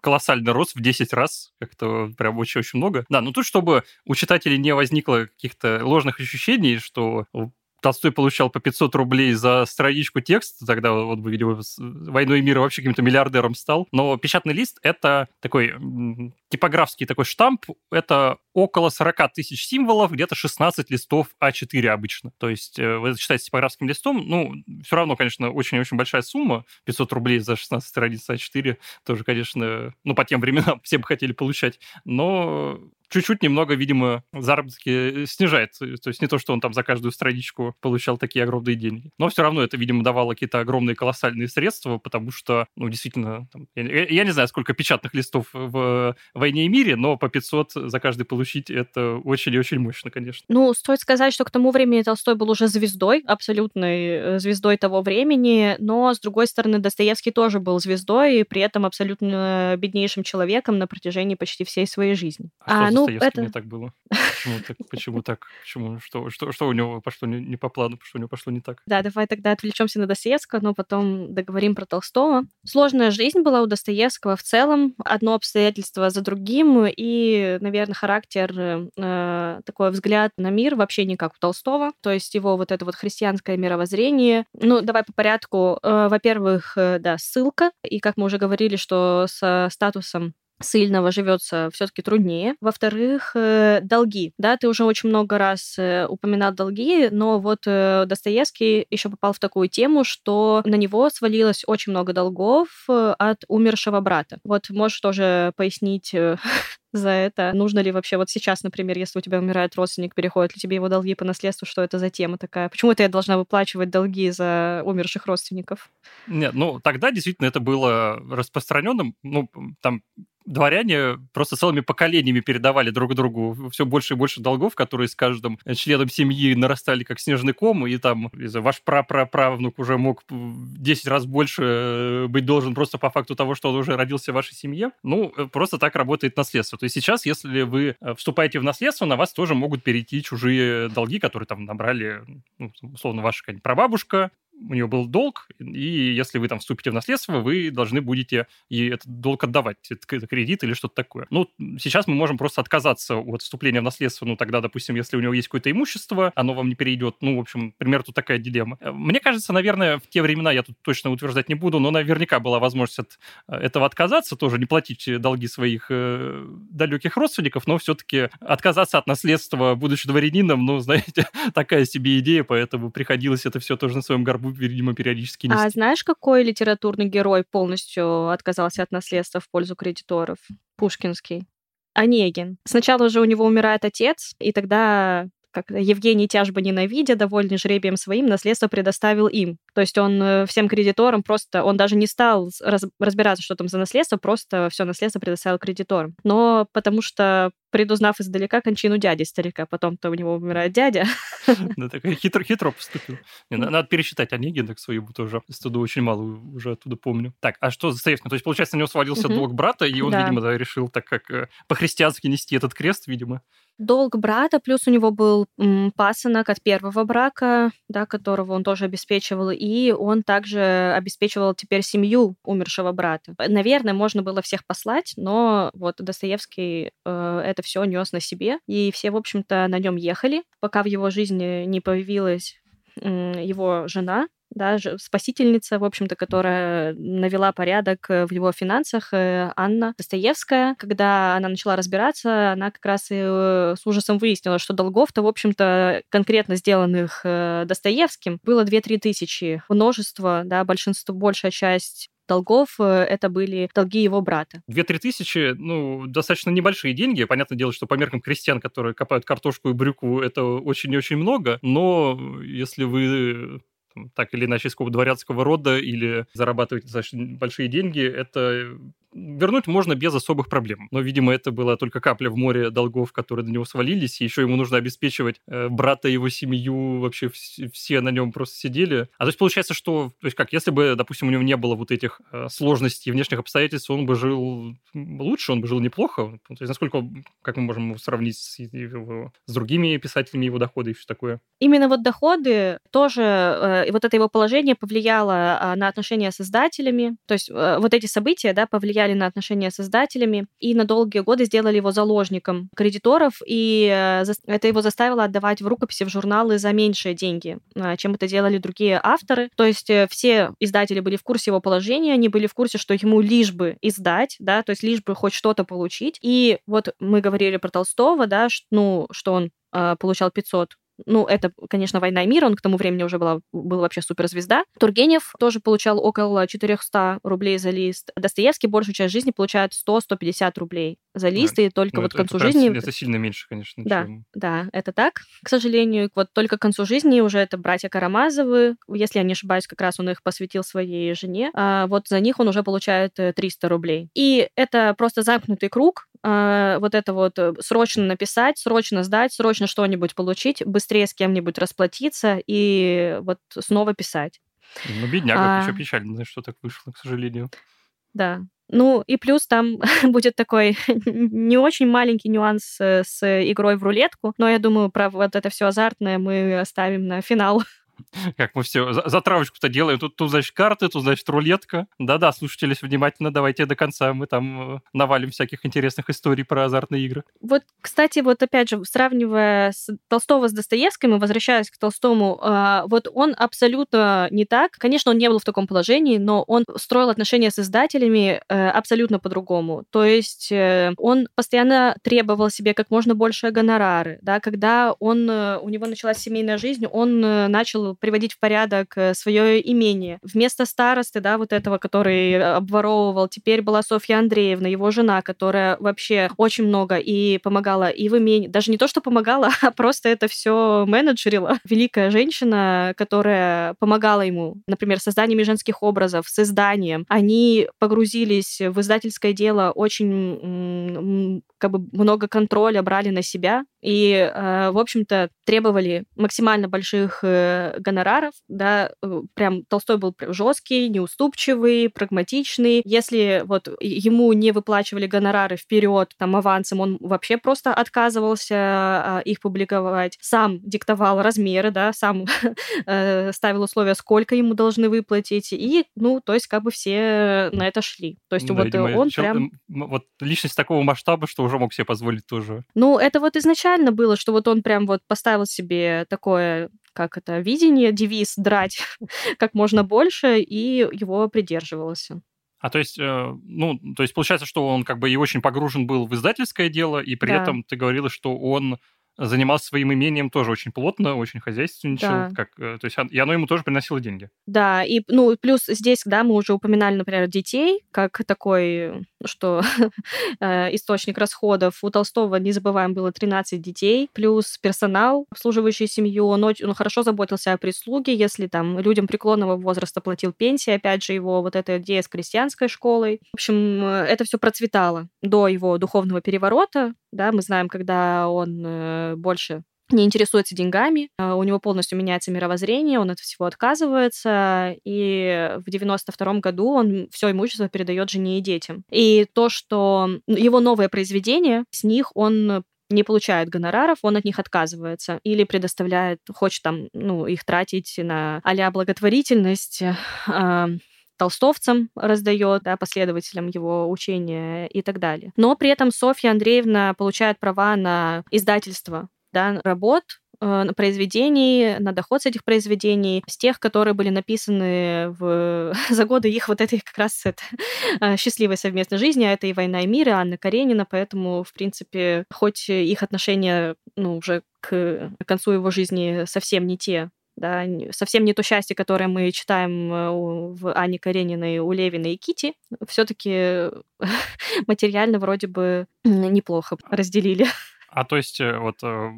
колоссальный рост в 10 раз, как-то прям очень-очень много. Да, ну тут, чтобы у читателей не возникло каких-то ложных ощущений, что Толстой получал по 500 рублей за страничку текста, тогда бы, видимо, с «Войной и миром» вообще каким-то миллиардером стал. Но печатный лист — это такой типографский такой штамп, это около 40 тысяч символов, где-то 16 листов А4 обычно. То есть э, вы считаете типографским листом, ну, все равно, конечно, очень-очень большая сумма, 500 рублей за 16 страниц А4, тоже, конечно, ну, по тем временам (laughs) все бы хотели получать, но чуть-чуть немного, видимо, заработки снижает. То есть не то, что он там за каждую страничку получал такие огромные деньги. Но все равно это, видимо, давало какие-то огромные колоссальные средства, потому что, ну, действительно, там, я, я не знаю, сколько печатных листов в «Войне и мире», но по 500 за каждый получить это очень и очень мощно, конечно. Ну, стоит сказать, что к тому времени Толстой был уже звездой, абсолютной звездой того времени, но, с другой стороны, Достоевский тоже был звездой, и при этом абсолютно беднейшим человеком на протяжении почти всей своей жизни. А, а ну, Достоевским ну, это... не так было? Почему так? (laughs) Почему так? Почему? Что, что, что у него пошло не, не по плану? Что у него пошло не так? Да, давай тогда отвлечемся на Достоевского, но потом договорим про Толстого. Сложная жизнь была у Достоевского в целом. Одно обстоятельство за другим. И, наверное, характер, э, такой взгляд на мир вообще не как у Толстого. То есть его вот это вот христианское мировоззрение. Ну, давай по порядку. Э, во-первых, э, да, ссылка. И, как мы уже говорили, что с статусом сильного живется все-таки труднее. Во-вторых, э, долги. Да, ты уже очень много раз э, упоминал долги, но вот э, Достоевский еще попал в такую тему, что на него свалилось очень много долгов от умершего брата. Вот можешь тоже пояснить (laughs) за это. Нужно ли вообще вот сейчас, например, если у тебя умирает родственник, переходят ли тебе его долги по наследству, что это за тема такая? Почему это я должна выплачивать долги за умерших родственников? Нет, ну тогда действительно это было распространенным. Ну, там дворяне просто целыми поколениями передавали друг другу все больше и больше долгов, которые с каждым членом семьи нарастали как снежный ком, и там ваш прапраправнук уже мог 10 раз больше э, быть должен просто по факту того, что он уже родился в вашей семье. Ну, э, просто так работает наследство. То есть сейчас, если вы э, вступаете в наследство, на вас тоже могут перейти чужие долги, которые там набрали, ну, условно, ваша прабабушка, у нее был долг, и если вы там вступите в наследство, вы должны будете и этот долг отдавать, это кредит или что-то такое. Ну, сейчас мы можем просто отказаться от вступления в наследство, ну, тогда, допустим, если у него есть какое-то имущество, оно вам не перейдет, ну, в общем, пример тут такая дилемма. Мне кажется, наверное, в те времена, я тут точно утверждать не буду, но наверняка была возможность от э, этого отказаться, тоже не платить долги своих э, далеких родственников, но все-таки отказаться от наследства, будучи дворянином, ну, (laughs) знаете, такая себе идея, поэтому приходилось это все тоже на своем горбу видимо, периодически нести. А знаешь, какой литературный герой полностью отказался от наследства в пользу кредиторов? Пушкинский. Онегин. Сначала же у него умирает отец, и тогда как Евгений тяжбо ненавидя, довольный жребием своим, наследство предоставил им. То есть он э, всем кредиторам просто, он даже не стал раз, разбираться, что там за наследство, просто все наследство предоставил кредиторам. Но потому что предузнав издалека кончину дяди старика. Потом-то у него умирает дядя. (laughs) Да, так хитро, хитро поступил. Не, надо пересчитать Онегин, так свою тоже студу очень мало уже оттуда помню. Так, а что за Стоевкин? То есть, получается, на него свалился долг брата, и он, видимо, да, решил так как э, по-христиански нести этот крест, видимо. Долг брата, плюс у него был м, пасынок от первого брака, да, которого он тоже обеспечивал, и он также обеспечивал теперь семью умершего брата. Наверное, можно было всех послать, но вот Достоевский э, это все нес на себе, и все, в общем-то, на нем ехали, пока в его жизни не появилась его жена, да, спасительница, в общем-то, которая навела порядок э, в его финансах, э, Анна Достоевская. Когда она начала разбираться, она как раз и э, с ужасом выяснила, что долгов-то, в общем-то, конкретно сделанных Достоевским было 2-3 тысячи. Множество, да, большинство, большая часть долгов это были долги его брата. Две-три тысячи, ну, достаточно небольшие деньги. Понятное дело, что по меркам крестьян, которые копают картошку и брюкву, это очень и очень много. Но если вы так или иначе из какого дворянского рода или зарабатываете достаточно большие деньги, это вернуть можно без особых проблем. Но, видимо, это была только капля в море долгов, которые на него свалились, и еще ему нужно обеспечивать э, брата, его семью, вообще вс- все на нем просто сидели. А то есть получается, что, то есть как, если бы, допустим, у него не было вот этих э, сложностей внешних обстоятельств, он бы жил лучше, он бы жил неплохо. То есть насколько, как мы можем сравнить с, его, с другими писателями его доходы и все такое? Именно вот доходы тоже, э, вот это его положение повлияло э, на отношения с издателями, то есть э, вот эти события, да, повлияли повлияли на отношения с издателями и на долгие годы сделали его заложником кредиторов, и э, это его заставило отдавать в рукописи в журналы за меньшие деньги, э, чем это делали другие авторы. То есть э, все издатели были в курсе его положения, они были в курсе, что ему лишь бы издать, да, то есть лишь бы хоть что-то получить. И вот мы говорили про Толстого, да, ну, что он получал 500 ну, это, конечно, «Война и мир», он к тому времени уже была, был вообще суперзвезда. Тургенев тоже получал около 400 рублей за лист. Достоевский большую часть жизни получает 100-150 рублей за лист, да. и только ну, вот это, к концу это жизни... Это сильно меньше, конечно. Да, чем... да, это так. К сожалению, вот только к концу жизни уже это братья Карамазовы, если я не ошибаюсь, как раз он их посвятил своей жене, а вот за них он уже получает 300 э, рублей. И это просто замкнутый круг, а, вот это вот э, срочно написать, срочно сдать, срочно что-нибудь получить, быстрее с кем-нибудь расплатиться и вот снова писать. Ну, бедняга, а... еще печально, что так вышло, к сожалению. Да. Ну и плюс там (laughs) будет такой (laughs) не очень маленький нюанс э, с игрой в рулетку, но я думаю, про вот это все азартное мы оставим на финал. (laughs) Как мы все затравочку-то делаем. Тут, тут, значит, карты, тут, значит, рулетка. Да-да, слушатели, внимательно давайте до конца. Мы там э, навалим всяких интересных историй про азартные игры. Вот, кстати, вот опять же, сравнивая с Толстого с Достоевским и возвращаясь к Толстому, а, вот он абсолютно не так. Конечно, он не был в таком положении, но он строил отношения с издателями э, абсолютно по-другому. То есть э, он постоянно требовал себе как можно больше гонорары. Да? Когда он, у него началась семейная жизнь, он начал приводить в порядок э, свое имение. Вместо старосты, да, вот этого, который обворовывал, теперь была Софья Андреевна, его жена, которая вообще очень много и помогала и в имении, даже не то, что помогала, (laughs) а просто это все менеджерила. Великая женщина, которая помогала ему, например, созданием женских образов, с изданием. Они погрузились в издательское дело очень как бы много контроля брали на себя и, э, в общем-то, требовали максимально больших э, гонораров, да, э, прям Толстой был жесткий, неуступчивый, прагматичный. Если вот ему не выплачивали гонорары вперед, там, авансом, он вообще просто отказывался а, их публиковать, сам диктовал размеры, да, сам (laughs) ставил условия, сколько ему должны выплатить, и, ну, то есть как бы все на это шли. То есть да, вот видимо, он прям... Вот личность такого масштаба, что уже мог себе позволить тоже. Ну, это вот изначально было, что вот он прям вот поставил себе такое как это, видение, девиз драть (laughs) как можно больше, и его придерживался. А то есть, э, ну, то есть получается, что он как бы и очень погружен был в издательское дело, и при да. этом ты говорила, что он занимался своим имением тоже очень плотно, очень хозяйственничал, да. как, э, то есть, и оно ему тоже приносило деньги. Да, и, ну, плюс здесь, да, мы уже упоминали, например, детей, как такой, что (laughs) э, источник расходов. У Толстого, не забываем, было 13 детей, плюс персонал, обслуживающий семью, он, он хорошо заботился о прислуге, если там людям преклонного возраста платил пенсии, опять же, его вот эта идея с крестьянской школой. В общем, э, это все процветало до его духовного переворота, да, мы знаем, когда он э, больше не интересуется деньгами, э, у него полностью меняется мировоззрение, он от всего отказывается, и в 92 году он все имущество передает жене и детям. И то, что его новое произведение, с них он не получает гонораров, он от них отказывается или предоставляет, хочет там, ну, их тратить на а благотворительность, э, толстовцам раздает, да, последователям его учения и так далее. Но при этом Софья Андреевна получает права на издательство да, работ, э, на произведений, на доход с этих произведений, с тех, которые были написаны в... (laughs) за годы их вот этой как раз это, э, счастливой совместной жизни, а это и «Война и мир», и Анна Каренина, поэтому, в принципе, хоть их отношения ну, уже к концу его жизни совсем не те, да, совсем не то счастье, которое мы читаем э, в Ане Карениной, у Левина и Кити, все-таки (laughs) материально вроде бы неплохо разделили. А то есть э, вот э,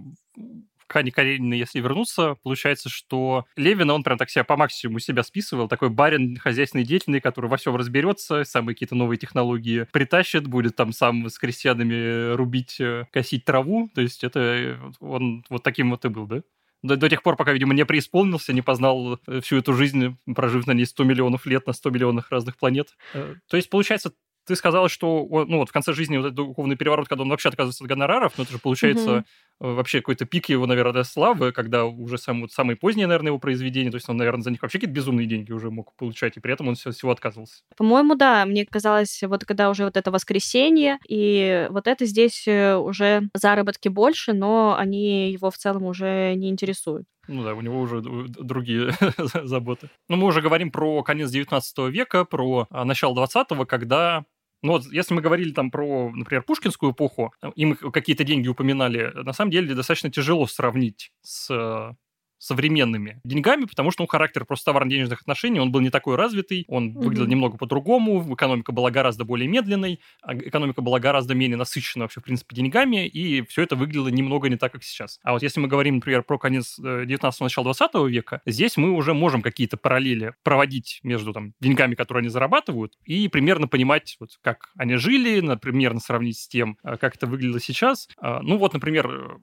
к Ане Карениной, если вернуться, получается, что Левина, он прям так себя по максимуму себя списывал, такой барин хозяйственный деятельный, который во всем разберется, самые какие-то новые технологии притащит, будет там сам с крестьянами рубить, косить траву, то есть это он вот таким вот и был, да? До, до тех пор, пока, видимо, не преисполнился, не познал э, всю эту жизнь, прожив на ней 100 миллионов лет на 100 миллионах разных планет. Э, то есть, получается, ты сказала, что ну, вот в конце жизни вот этот духовный переворот, когда он вообще отказывается от гонораров, ну, это же получается угу. Вообще какой-то пик его, наверное, славы, когда уже сам, вот, самые поздние, наверное, его произведения, то есть он, наверное, за них вообще какие-то безумные деньги уже мог получать, и при этом он все, всего отказывался. По-моему, да. Мне казалось, вот когда уже вот это воскресенье, и вот это здесь э, уже заработки больше, но они его в целом уже не интересуют. Ну да, у него уже другие (laughs) заботы. Но ну, мы уже говорим про конец 19 века, про а, начало 20-го, когда ну вот, если мы говорили там про, например, пушкинскую эпоху, и мы какие-то деньги упоминали, на самом деле достаточно тяжело сравнить с современными деньгами, потому что ну, характер просто товарно-денежных отношений, он был не такой развитый, он mm-hmm. выглядел немного по-другому, экономика была гораздо более медленной, а экономика была гораздо менее насыщена вообще, в принципе, деньгами, и все это выглядело немного не так, как сейчас. А вот если мы говорим, например, про конец 19-го, э, начало 20 века, здесь мы уже можем какие-то параллели проводить между там, деньгами, которые они зарабатывают, и примерно понимать, вот, как они жили, например, сравнить с тем, э, как это выглядело сейчас. А, ну вот, например,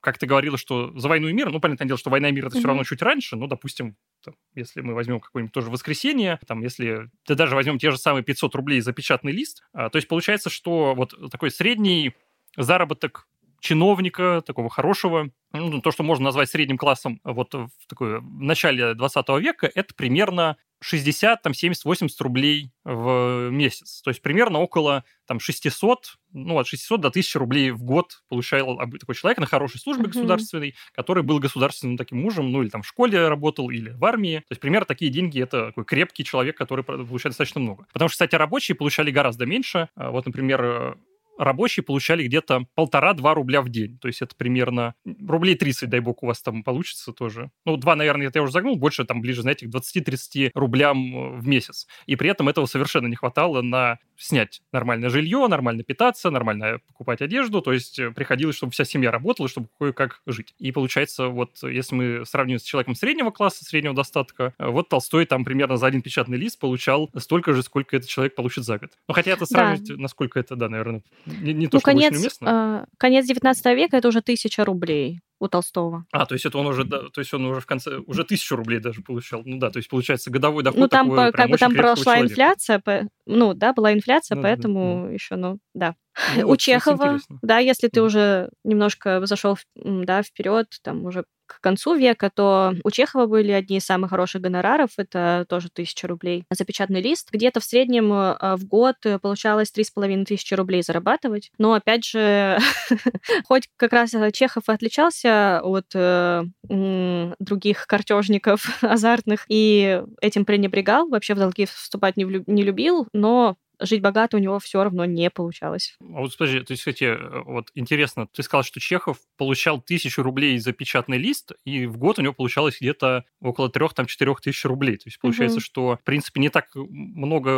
как ты говорила, что за войну и мир, ну, понятное дело, что война и мир это mm-hmm. все равно чуть раньше, ну, допустим, там, если мы возьмем какое-нибудь тоже воскресенье, там, если ты даже возьмем те же самые 500 рублей за печатный лист, а, то есть получается, что вот такой средний заработок чиновника, такого хорошего, ну, то, что можно назвать средним классом вот в, такой, в начале 20 века, это примерно 60, там, 70, 80 рублей в месяц. То есть примерно около там, 600, ну, от 600 до 1000 рублей в год получал такой человек на хорошей службе mm-hmm. государственной, который был государственным таким мужем, ну, или там в школе работал, или в армии. То есть примерно такие деньги – это такой крепкий человек, который получает достаточно много. Потому что, кстати, рабочие получали гораздо меньше. А вот, например, рабочие получали где-то полтора-два рубля в день. То есть это примерно рублей 30, дай бог, у вас там получится тоже. Ну, два, наверное, это я уже загнул, больше там ближе, знаете, к 20-30 рублям э, в месяц. И при этом этого совершенно не хватало на снять нормальное жилье, нормально питаться, нормально покупать одежду. То есть э, приходилось, чтобы вся семья работала, чтобы кое-как жить. И получается, вот если мы сравним с человеком среднего класса, среднего достатка, э, вот Толстой там примерно за один печатный лист получал столько же, сколько этот человек получит за год. Ну, хотя это сравнивать, да. насколько это, да, наверное, не, не то, ну, что конец, очень уместно. Э, конец 19 века это уже тысяча рублей у Толстого. А, то есть это он уже, да, то есть он уже в конце, уже тысячу рублей даже получал. Ну да, то есть получается годовой доход Ну там такой, как бы там прошла человека. инфляция, по, ну да, была инфляция, ну, поэтому да, да. еще, ну да. Ну, (laughs) у вот, Чехова, да, если ты уже немножко зашел, да, вперед, там уже концу века, то у Чехова были одни из самых хороших гонораров, это тоже тысяча рублей за печатный лист. Где-то в среднем э, в год получалось три с половиной тысячи рублей зарабатывать. Но, опять же, (laughs) хоть как раз Чехов и отличался от э, других картежников (laughs) азартных и этим пренебрегал, вообще в долги вступать не любил, но жить богато у него все равно не получалось. А вот подожди, то есть, кстати, э, вот интересно, ты сказал, что Чехов получал тысячу рублей за печатный лист, и в год у него получалось где-то около трех, там, четырех тысяч рублей. То есть получается, угу. что, в принципе, не так много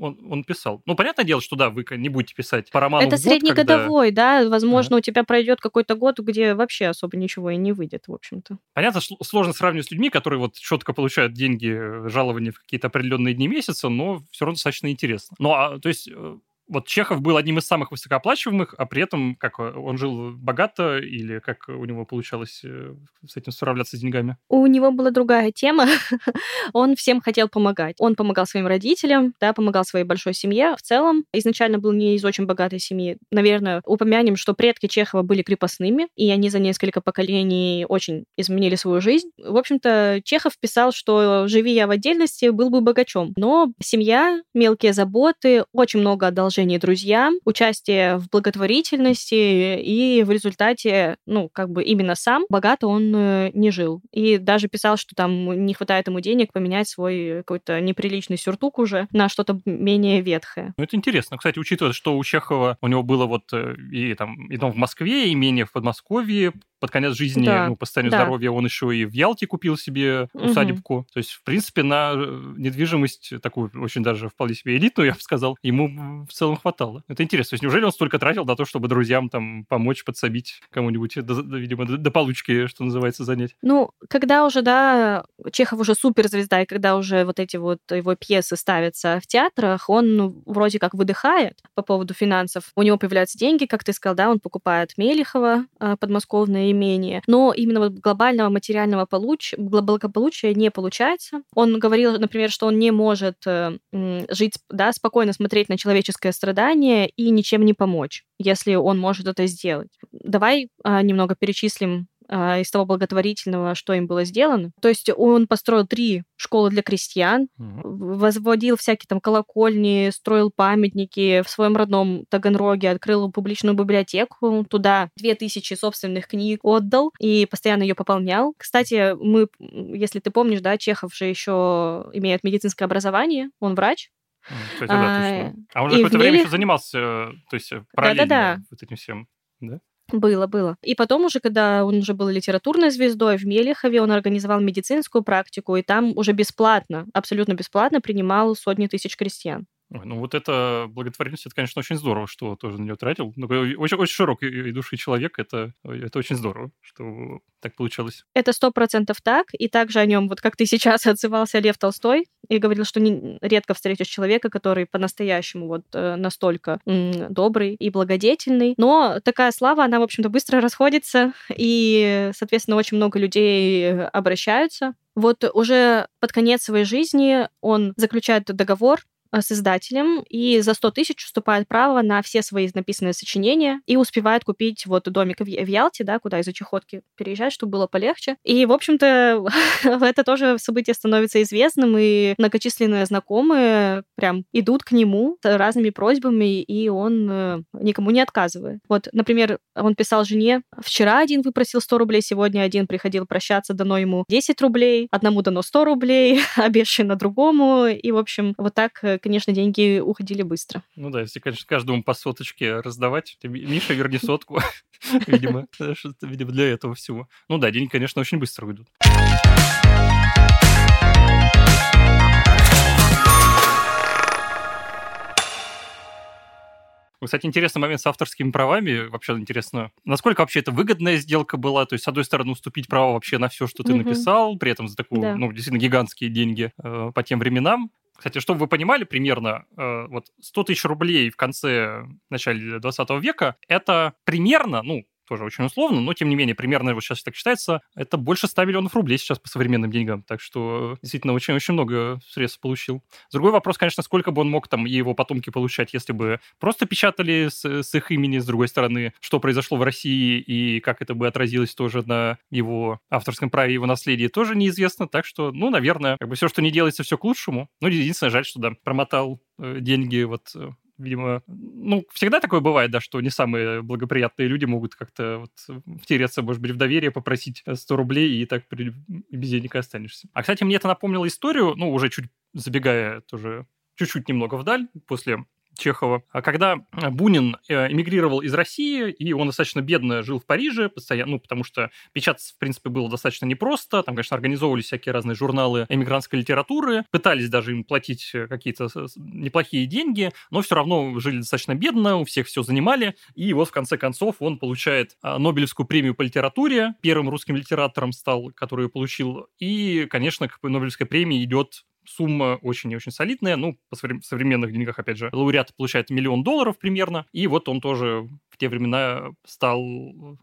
он, он писал. Ну, понятное дело, что да, вы не будете писать по роману Это год, среднегодовой, когда... да, возможно, ага. у тебя пройдет какой-то год, где вообще особо ничего и не выйдет, в общем-то. Понятно, сложно сравнивать с людьми, которые вот четко получают деньги, э, жалования в какие-то определенные дни месяца, но все равно достаточно интересно. Но а, то есть э, вот Чехов был одним из самых высокооплачиваемых, а при этом как э, он жил богато или как у него получалось э, с этим справляться с деньгами? У него была другая тема. (laughs) он всем хотел помогать. Он помогал своим родителям, да, помогал своей большой семье. В целом, изначально был не из очень богатой семьи. Наверное, упомянем, что предки Чехова были крепостными, и они за несколько поколений очень изменили свою жизнь. В общем-то, Чехов писал, что живи я в отдельности, был бы богачом. Но семья, мелкие заботы, очень много одолжений предложение друзьям, участие в благотворительности, и в результате, ну, как бы именно сам богато он э, не жил. И даже писал, что там не хватает ему денег поменять свой какой-то неприличный сюртук уже на что-то менее ветхое. Ну, это интересно. Кстати, учитывая, что у Чехова у него было вот э, и там и дом в Москве, и имение в Подмосковье, под конец жизни, да. ну, по состоянию да. здоровья, он еще и в Ялте купил себе усадебку. Угу. То есть, в принципе, на э, недвижимость такую очень даже вполне себе элитную, я бы сказал, ему в целом хватало. Это интересно. То есть, неужели он столько тратил на то, чтобы друзьям там помочь, подсобить кому-нибудь, до, видимо, до, до получки, что называется, занять? Ну, когда уже, да, Чехов уже суперзвезда, и когда уже вот эти вот его пьесы ставятся в театрах, он ну, вроде как выдыхает по поводу финансов. У него появляются деньги, как ты сказал, да, он покупает Мелихова, э, подмосковное имение. Но именно вот глобального материального получ... благополучия не получается. Он говорил, например, что он не может э, жить, да, спокойно смотреть на человеческое страдание и ничем не помочь, если он может это сделать. Давай а, немного перечислим из того благотворительного, что им было сделано. То есть он построил три школы для крестьян, mm-hmm. возводил всякие там колокольни, строил памятники в своем родном Таганроге, открыл публичную библиотеку, туда две тысячи собственных книг отдал и постоянно ее пополнял. Кстати, мы, если ты помнишь, да, Чехов же еще имеет медицинское образование, он врач, кстати, да, точно. А он же какое-то время еще занимался, то есть параллельно Да-да-да. вот этим всем, да? Было, было. И потом уже, когда он уже был литературной звездой, в Мелехове он организовал медицинскую практику, и там уже бесплатно, абсолютно бесплатно принимал сотни тысяч крестьян. Ой, ну вот это благотворительность, это, конечно, очень здорово, что тоже на нее тратил. Ну, очень, очень широкий души человек, это, это очень здорово, что так получилось. Это сто процентов так, и также о нем, вот как ты сейчас (laughs) отзывался Лев Толстой, и говорил, что не, редко встретишь человека, который по-настоящему вот э, настолько м, добрый и благодетельный. Но такая слава, она, в общем-то, быстро расходится, и, соответственно, очень много людей обращаются вот уже под конец своей жизни он заключает договор Э, с издателем и за 100 тысяч уступает право на все свои написанные сочинения и успевает купить вот домик в Ялте, да, куда из-за чехотки переезжать, чтобы было полегче. И, в общем-то, (laughs) это тоже событие становится известным, и многочисленные знакомые прям идут к нему с разными просьбами, и он э, никому не отказывает. Вот, например, он писал жене, вчера один выпросил 100 рублей, сегодня один приходил прощаться, дано ему 10 рублей, одному дано 100 рублей, (laughs) обещано другому, и, в общем, вот так э, конечно, деньги уходили быстро. Ну да, если, конечно, каждому по соточке раздавать, Миша, верни сотку, (laughs) видимо, видимо, для этого всего. Ну да, деньги, конечно, очень быстро уйдут. Кстати, интересный момент с авторскими правами. Вообще интересно, насколько вообще это выгодная сделка была? То есть, с одной стороны, уступить право вообще на все, что ты mm-hmm. написал, при этом за такую, да. ну, действительно гигантские деньги э, по тем временам. Кстати, чтобы вы понимали примерно, э, вот 100 тысяч рублей в конце, начале 20 века, это примерно, ну, тоже очень условно, но тем не менее, примерно вот сейчас так считается, это больше 100 миллионов рублей сейчас по современным деньгам, так что действительно очень-очень много средств получил. Другой вопрос, конечно, сколько бы он мог там и его потомки получать, если бы просто печатали с, с их имени, с другой стороны, что произошло в России и как это бы отразилось тоже на его авторском праве его наследии, тоже неизвестно, так что, ну, наверное, как бы все, что не делается, все к лучшему. Ну, единственное, жаль, что, да, промотал э, деньги вот э, видимо, ну, всегда такое бывает, да, что не самые благоприятные люди могут как-то вот втереться, может быть, в доверие, попросить 100 рублей, и так без денег останешься. А, кстати, мне это напомнило историю, ну, уже чуть забегая тоже чуть-чуть немного вдаль, после Чехова. А когда э, Бунин э, эмигрировал из России, и он достаточно бедно жил в Париже, постоянно, ну, потому что печататься, в принципе, было достаточно непросто. Там, конечно, организовывались всякие разные журналы эмигрантской литературы, пытались даже им платить э, какие-то неплохие деньги, но все равно жили достаточно бедно, у всех все занимали. И вот, в конце концов, он получает Нобелевскую премию по литературе, первым русским литератором стал, который получил. И, конечно, к Нобелевской премии идет сумма очень и очень солидная. Ну, по современных деньгах, опять же, лауреат получает миллион долларов примерно. И вот он тоже в те времена стал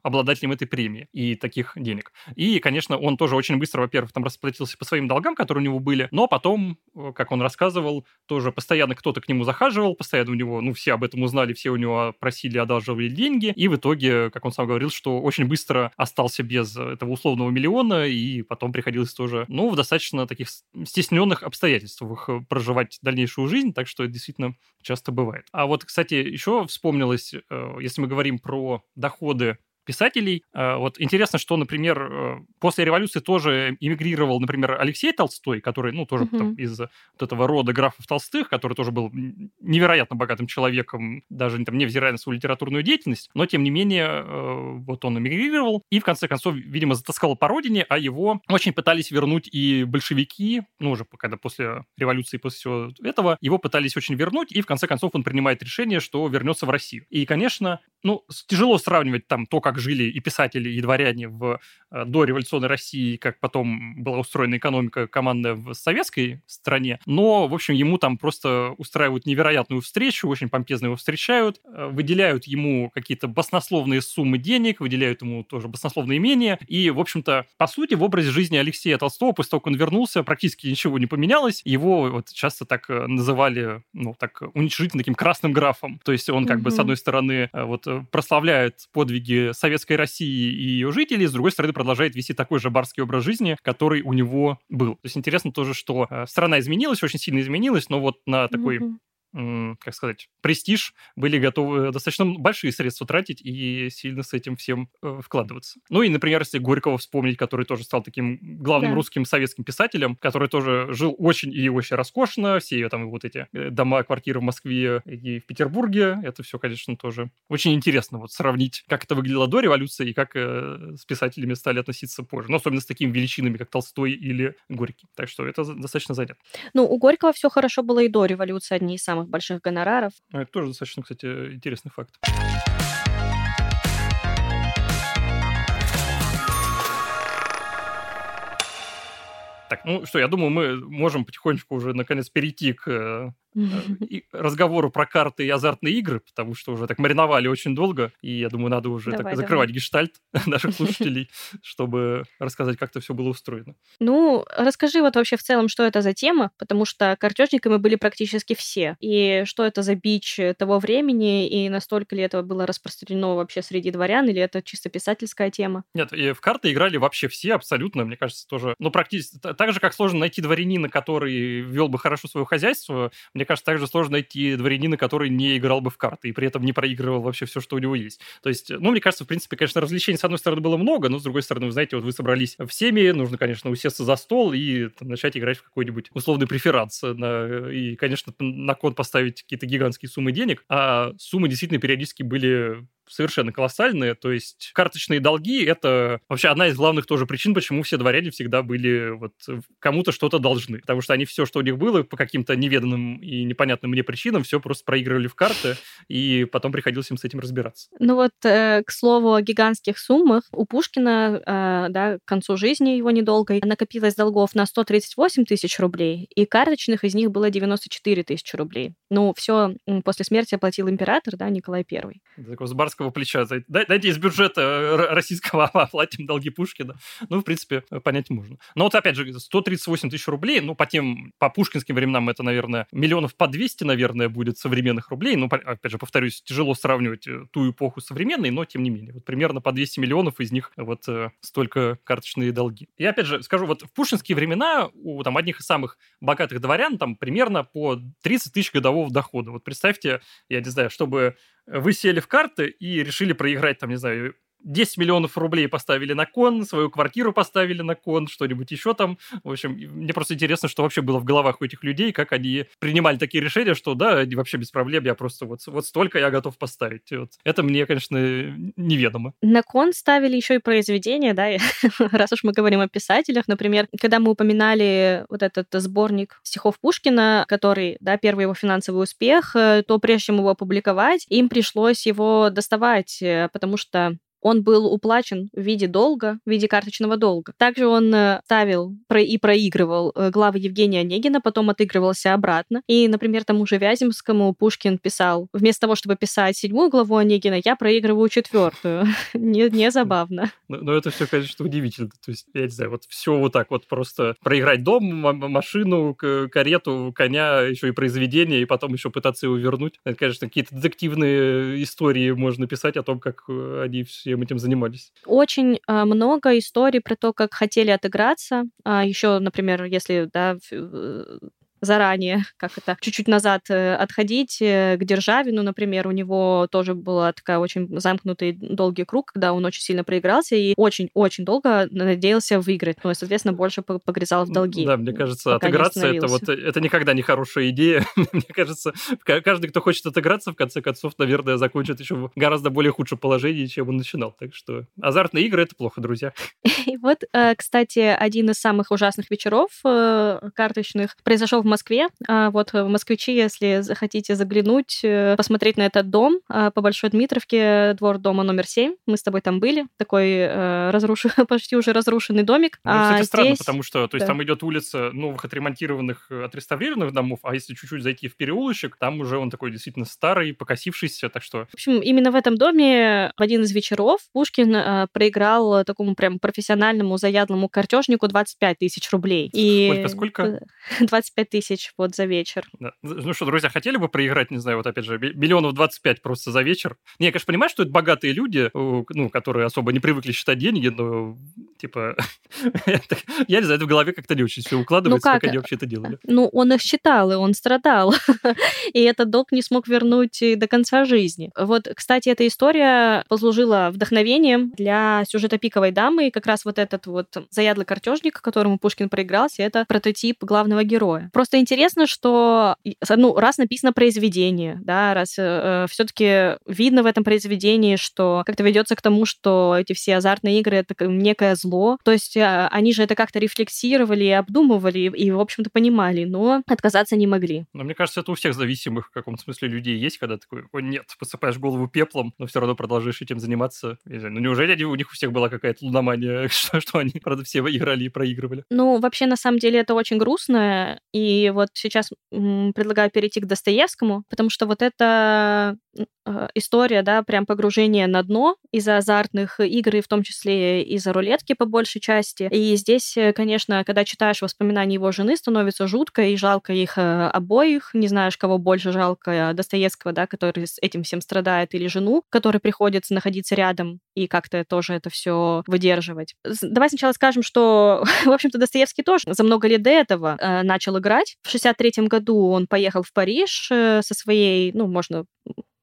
обладателем этой премии и таких денег. И, конечно, он тоже очень быстро, во-первых, там расплатился по своим долгам, которые у него были, но потом, э, как он рассказывал, тоже постоянно кто-то к нему захаживал, постоянно у него, ну, все об этом узнали, все у него просили, одалживали деньги, и в итоге, как он сам говорил, что очень быстро остался без этого условного миллиона, и потом приходилось тоже, ну, в достаточно таких стесненных обстоятельствах э, проживать дальнейшую жизнь, так что это действительно часто бывает. А вот, кстати, еще вспомнилось, э, если мы говорим про доходы писателей. Э, вот интересно, что, например, э, после революции тоже эмигрировал, например, Алексей Толстой, который, ну, тоже mm-hmm. там, из вот этого рода графов Толстых, который тоже был невероятно богатым человеком, даже там, невзирая на свою литературную деятельность, но, тем не менее, э, вот он эмигрировал и, в конце концов, видимо, затаскал по родине, а его очень пытались вернуть и большевики, ну, уже когда после революции, после всего этого, его пытались очень вернуть, и, в конце концов, он принимает решение, что вернется в Россию. И, конечно, ну, тяжело сравнивать там то, как жили и писатели, и дворяне в э, дореволюционной России, как потом была устроена экономика командная в советской стране. Но, в общем, ему там просто устраивают невероятную встречу, очень помпезно его встречают, э, выделяют ему какие-то баснословные суммы денег, выделяют ему тоже баснословные имения. И, в общем-то, по сути, в образе жизни Алексея Толстого, после того, как он вернулся, практически ничего не поменялось. Его вот часто так э, называли, ну, так уничижительно таким красным графом. То есть он как mm-hmm. бы, с одной стороны, вот прославляет подвиги советской России и ее жителей, с другой стороны, продолжает вести такой же барский образ жизни, который у него был. То есть интересно тоже, что э, страна изменилась, очень сильно изменилась, но вот на такой mm-hmm как сказать, престиж, были готовы достаточно большие средства тратить и сильно с этим всем э, вкладываться. Ну и, например, если Горького вспомнить, который тоже стал таким главным да. русским советским писателем, который тоже жил очень и очень роскошно, все там вот эти э, дома, квартиры в Москве и в Петербурге, это все, конечно, тоже очень интересно вот сравнить, как это выглядело до революции и как э, с писателями стали относиться позже, но особенно с такими величинами, как Толстой или Горький. Так что это достаточно занятно. Ну, у Горького все хорошо было и до революции, одни из самых самых больших гонораров. Это тоже достаточно, кстати, интересный факт. Так, ну что, я думаю, мы можем потихонечку уже наконец перейти к э, разговору про карты и азартные игры, потому что уже так мариновали очень долго, и я думаю, надо уже давай, так закрывать давай. гештальт (laughs) наших (laughs) слушателей, чтобы рассказать, как это все было устроено. Ну, расскажи вот вообще в целом, что это за тема, потому что картежниками были практически все, и что это за бич того времени, и настолько ли это было распространено вообще среди дворян, или это чисто писательская тема? Нет, и в карты играли вообще все абсолютно, мне кажется, тоже, ну, практически, так же, как сложно найти дворянина, который вел бы хорошо свое хозяйство, мне кажется, также сложно найти дворянина, который не играл бы в карты и при этом не проигрывал вообще все, что у него есть. То есть, ну, мне кажется, в принципе, конечно, развлечений, с одной стороны, было много, но, с другой стороны, вы знаете, вот вы собрались всеми, нужно, конечно, усесться за стол и там, начать играть в какой-нибудь условный преферанс. На, и, конечно, на кон поставить какие-то гигантские суммы денег, а суммы действительно периодически были совершенно колоссальные. То есть карточные долги — это вообще одна из главных тоже причин, почему все дворяне всегда были вот кому-то что-то должны. Потому что они все, что у них было, по каким-то неведанным и непонятным мне причинам, все просто проигрывали в карты, и потом приходилось им с этим разбираться. Ну вот, э, к слову о гигантских суммах, у Пушкина, э, да, к концу жизни его недолгой, накопилось долгов на 138 тысяч рублей, и карточных из них было 94 тысячи рублей. Ну, все после смерти оплатил император, да, Николай Первый. Такого с барского плеча. Дайте из бюджета э, российского (laughs) оплатим долги Пушкина. Ну, в принципе, понять можно. Но вот, опять же, 138 тысяч рублей, ну, по тем, по пушкинским временам это, наверное, миллионов по 200, наверное, будет современных рублей. Ну, опять же, повторюсь, тяжело сравнивать э, ту эпоху современной, но, тем не менее, вот примерно по 200 миллионов из них вот э, столько карточные долги. И, опять же, скажу, вот в пушкинские времена у там одних из самых богатых дворян там примерно по 30 тысяч годового дохода. Вот представьте, я не знаю, чтобы вы сели в карты и решили проиграть, там, не знаю, 10 миллионов рублей поставили на кон, свою квартиру поставили на кон, что-нибудь еще там. В общем, мне просто интересно, что вообще было в головах у этих людей, как они принимали такие решения, что да, вообще без проблем, я просто вот, вот столько я готов поставить. Вот. Это мне, конечно, неведомо. На кон ставили еще и произведения, да, (laughs) раз уж мы говорим о писателях, например, когда мы упоминали вот этот сборник стихов Пушкина, который, да, первый его финансовый успех, э, то прежде чем его опубликовать, им пришлось его доставать, э, потому что он был уплачен в виде долга, в виде карточного долга. Также он э, ставил и проигрывал э, главы Евгения Онегина, потом отыгрывался обратно. И, например, тому же Вяземскому Пушкин писал, вместо того, чтобы писать седьмую главу Онегина, я проигрываю четвертую. (laughs) не, забавно. Но, но это все, конечно, удивительно. То есть, я не знаю, вот все вот так вот просто проиграть дом, машину, карету, коня, еще и произведение, и потом еще пытаться его вернуть. Это, конечно, какие-то детективные истории можно писать о том, как э, они все всем этим занимались? Очень э, много историй про то, как хотели отыграться. А еще, например, если да, э, заранее, как это, чуть-чуть назад э, отходить э, к Державину, например, у него тоже была такая очень замкнутый долгий круг, когда он очень сильно проигрался и очень-очень долго надеялся выиграть, ну и, соответственно, больше погрязал в долги. Да, мне кажется, отыграться это вот это никогда не хорошая идея. (laughs) мне кажется, каждый, кто хочет отыграться, в конце концов, наверное, закончит еще в гораздо более худшем положении, чем он начинал. Так что азартные игры это плохо, друзья. (laughs) и вот, э, кстати, один из самых ужасных вечеров карточных произошел в Москве. А вот э, москвичи, если захотите заглянуть, э, посмотреть на этот дом а, по Большой Дмитровке, двор дома номер 7. Мы с тобой там были. Такой э, разруш... (laughs) почти уже разрушенный домик. Ну, кстати, а странно, здесь... потому что то есть, да. там идет улица новых отремонтированных, отреставрированных домов, а если чуть-чуть зайти в переулочек, там уже он такой действительно старый, покосившийся, так что... В общем, именно в этом доме в один из вечеров Пушкин проиграл такому прям профессиональному заядлому картежнику 25 тысяч рублей. И... Сколько? Сколько? 25 тысяч тысяч вот за вечер. Да. Ну что, друзья, хотели бы проиграть, не знаю, вот опять же, миллионов 25 просто за вечер? Не, я, конечно, понимаю, что это богатые люди, ну, которые особо не привыкли считать деньги, но, типа, (laughs) я не знаю, это в голове как-то не очень все укладывается, ну как? как они вообще это делали. Ну, он их считал, и он страдал. (laughs) и этот долг не смог вернуть до конца жизни. Вот, кстати, эта история послужила вдохновением для сюжета «Пиковой дамы», и как раз вот этот вот заядлый картежник, которому Пушкин проигрался, это прототип главного героя. Просто интересно, что ну, раз написано произведение, да, раз э, э все-таки видно в этом произведении, что как-то ведется к тому, что эти все азартные игры это некое зло, зло. То есть а, они же это как-то рефлексировали и обдумывали, и, в общем-то, понимали, но отказаться не могли. Но мне кажется, это у всех зависимых в каком-то смысле людей есть, когда такой, о нет, посыпаешь голову пеплом, но все равно продолжаешь этим заниматься. Ну неужели у них у всех была какая-то луномания, (laughs) что, что они, правда, все играли и проигрывали? Ну, вообще, на самом деле, это очень грустно, и вот сейчас предлагаю перейти к Достоевскому, потому что вот это а, история, да, прям погружение на дно из-за азартных игр, и в том числе из-за рулетки по большей части. И здесь, э, конечно, когда читаешь воспоминания его жены, становится жутко и жалко их э, обоих. Не знаешь, кого больше жалко, Достоевского, да, который с этим всем страдает, или жену, которой приходится находиться рядом и как-то тоже это все выдерживать. Давай сначала скажем, что, (laughs) в общем-то, Достоевский тоже за много лет до этого э, начал играть. В 63 году он поехал в Париж э, со своей, ну, можно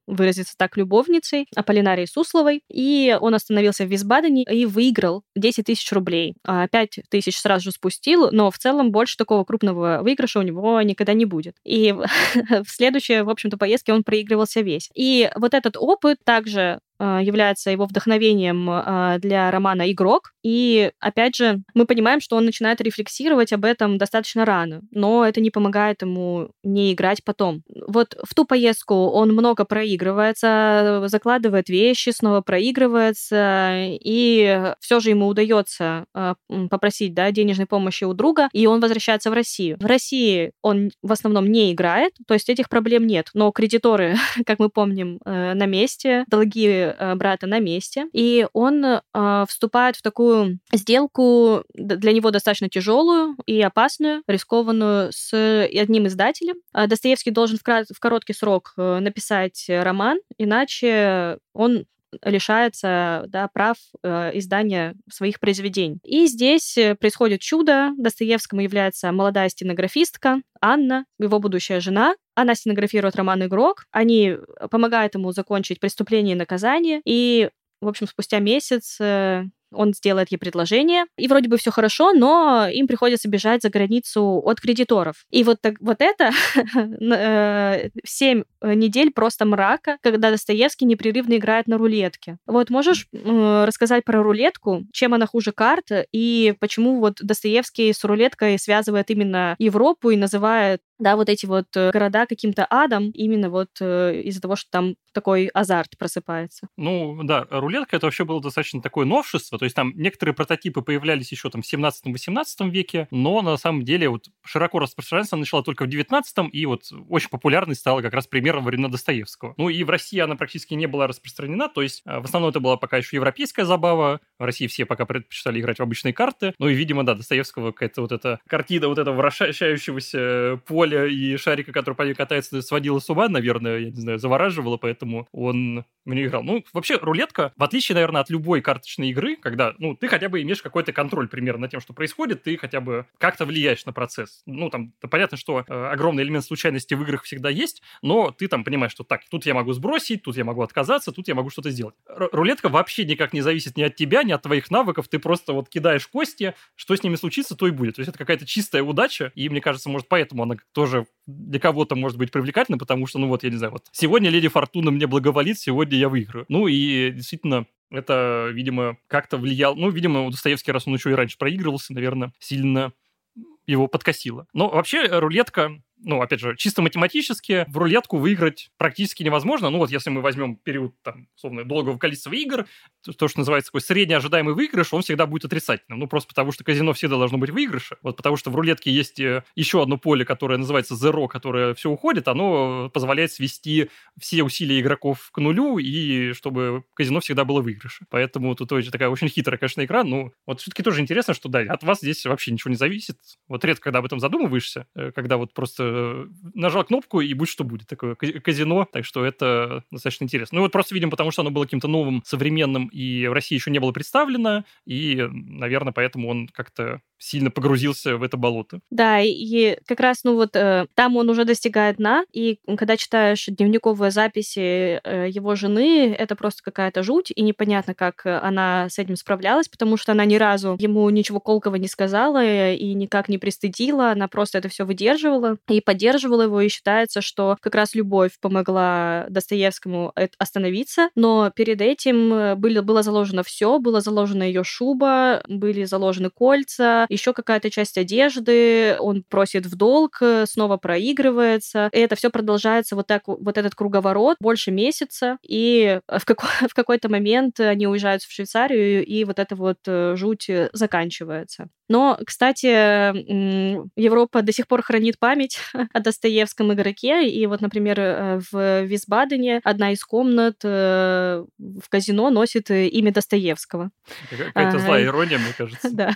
выразиться так, любовницей Аполлинарией Сусловой. И он остановился в Висбадене и выиграл 10 тысяч рублей. 5 а тысяч сразу же спустил, но в целом больше такого крупного выигрыша у него никогда не будет. И (laughs) в следующей, в общем-то, поездке он проигрывался весь. И вот этот опыт также является его вдохновением а, для романа «Игрок». И, опять же, мы понимаем, что он начинает рефлексировать об этом достаточно рано, но это не помогает ему не играть потом. Вот в ту поездку он много проигрывается, закладывает вещи, снова проигрывается, и все же ему удается а, попросить да, денежной помощи у друга, и он возвращается в Россию. В России он в основном не играет, то есть этих проблем нет, но кредиторы, (laughs) как мы помним, э, на месте, долги Э, брата на месте, и он э, вступает в такую сделку для него достаточно тяжелую и опасную, рискованную с одним издателем. А Достоевский должен в, в короткий срок э, написать роман, иначе он лишается да, прав э, издания своих произведений. И здесь происходит чудо. Достоевскому является молодая стенографистка Анна, его будущая жена, она стенографирует роман «Игрок». Они помогают ему закончить преступление и наказание. И, в общем, спустя месяц э, он сделает ей предложение, и вроде бы все хорошо, но им приходится бежать за границу от кредиторов. И вот, так, вот это (laughs) э, семь недель просто мрака, когда Достоевский непрерывно играет на рулетке. Вот можешь рассказать про рулетку, чем она хуже карты, и почему вот Достоевский с рулеткой связывает именно Европу и называет да, вот эти вот э, города каким-то адом, именно вот э, из-за того, что там такой азарт просыпается. Ну, да, рулетка это вообще было достаточно такое новшество, то есть там некоторые прототипы появлялись еще там в 17-18 веке, но на самом деле вот широко распространяться начала только в 19 и вот очень популярной стала как раз примером времена Достоевского. Ну и в России она практически не была распространена, то есть э, в основном это была пока еще европейская забава, в России все пока предпочитали играть в обычные карты, ну и, видимо, да, Достоевского какая-то вот эта картина вот этого вращающегося поля и шарика, который по ней катается, сводила с ума, наверное, я не знаю, завораживала, поэтому он мне играл. Ну, вообще, рулетка, в отличие, наверное, от любой карточной игры, когда, ну, ты хотя бы имеешь какой-то контроль примерно над тем, что происходит, ты хотя бы как-то влияешь на процесс. Ну, там, понятно, что э, огромный элемент случайности в играх всегда есть, но ты там понимаешь, что так, тут я могу сбросить, тут я могу отказаться, тут я могу что-то сделать. Р- рулетка вообще никак не зависит ни от тебя, ни от твоих навыков, ты просто вот кидаешь кости, что с ними случится, то и будет. То есть это какая-то чистая удача, и мне кажется, может, поэтому она тоже для кого-то может быть привлекательна, потому что, ну вот, я не знаю, вот сегодня Леди Фортуна мне благоволит, сегодня я выиграю. Ну и действительно, это, видимо, как-то влияло. Ну, видимо, у Достоевский, раз он еще и раньше проигрывался, наверное, сильно его подкосило. Но вообще рулетка ну, опять же, чисто математически в рулетку выиграть практически невозможно. Ну, вот если мы возьмем период, там, условно, долгого количества игр, то, то, что называется такой средний ожидаемый выигрыш, он всегда будет отрицательным. Ну, просто потому что казино всегда должно быть выигрыше. Вот потому что в рулетке есть э, еще одно поле, которое называется zero, которое все уходит, оно позволяет свести все усилия игроков к нулю, и чтобы казино всегда было выигрыше. Поэтому тут очень такая очень хитрая, конечно, игра. Ну, вот все-таки тоже интересно, что, да, от вас здесь вообще ничего не зависит. Вот редко, когда об этом задумываешься, э, когда вот просто Э, нажал кнопку, и будь что будет. Такое казино, так что это достаточно интересно. Ну вот просто, видимо, потому что оно было каким-то новым, современным, и в России еще не было представлено, и, наверное, поэтому он как-то сильно погрузился в это болото. Да, и как раз, ну вот, э, там он уже достигает дна, и когда читаешь дневниковые записи э, его жены, это просто какая-то жуть, и непонятно, как она с этим справлялась, потому что она ни разу ему ничего колкого не сказала и никак не пристыдила, она просто это все выдерживала и поддерживала его, и считается, что как раз любовь помогла Достоевскому остановиться, но перед этим были, было заложено все, было заложена ее шуба, были заложены кольца, еще какая-то часть одежды, он просит в долг, снова проигрывается, и это все продолжается вот так, вот этот круговорот больше месяца, и в, какой, (laughs) в какой-то момент они уезжают в Швейцарию, и вот эта вот э, жуть заканчивается. Но, кстати, Европа до сих пор хранит память (laughs) о Достоевском игроке. И вот, например, э, в Висбадене одна из комнат э, в казино носит э, имя Достоевского. Какая-то злая ирония, мне кажется. (laughs) Да,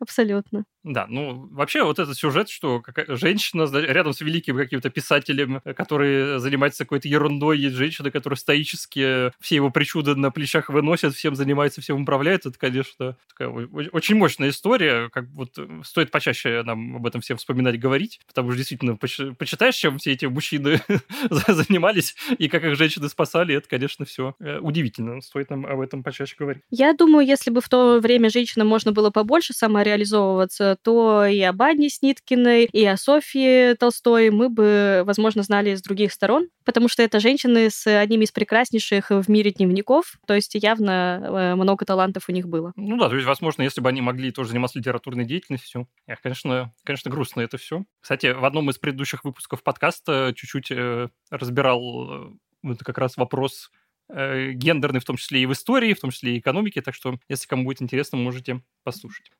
абсолютно. Да, ну вообще вот этот сюжет, что женщина рядом с великим каким-то писателем, который занимается какой-то ерундой, есть женщина, которая стоически все его причуды на плечах выносит, всем занимается, всем управляет, это, конечно, такая очень мощная история, как вот стоит почаще нам об этом всем вспоминать, говорить, потому что действительно почитаешь, чем все эти мужчины (laughs) занимались и как их женщины спасали, это, конечно, все э, удивительно, стоит нам об этом почаще говорить. Я думаю, если бы в то время женщинам можно было побольше самореализовываться, то и об Анне Сниткиной, и о Софье Толстой мы бы, возможно, знали с других сторон, потому что это женщины с одними из прекраснейших в мире дневников, то есть явно э, много талантов у них было. Ну да, то есть, возможно, если бы они могли тоже заниматься литературной деятельностью, конечно, конечно, грустно это все. Кстати, в одном из предыдущих выпусков подкаста чуть-чуть э, разбирал это как раз вопрос гендерный, в том числе и в истории, в том числе и экономике, так что, если кому будет интересно, можете послушать.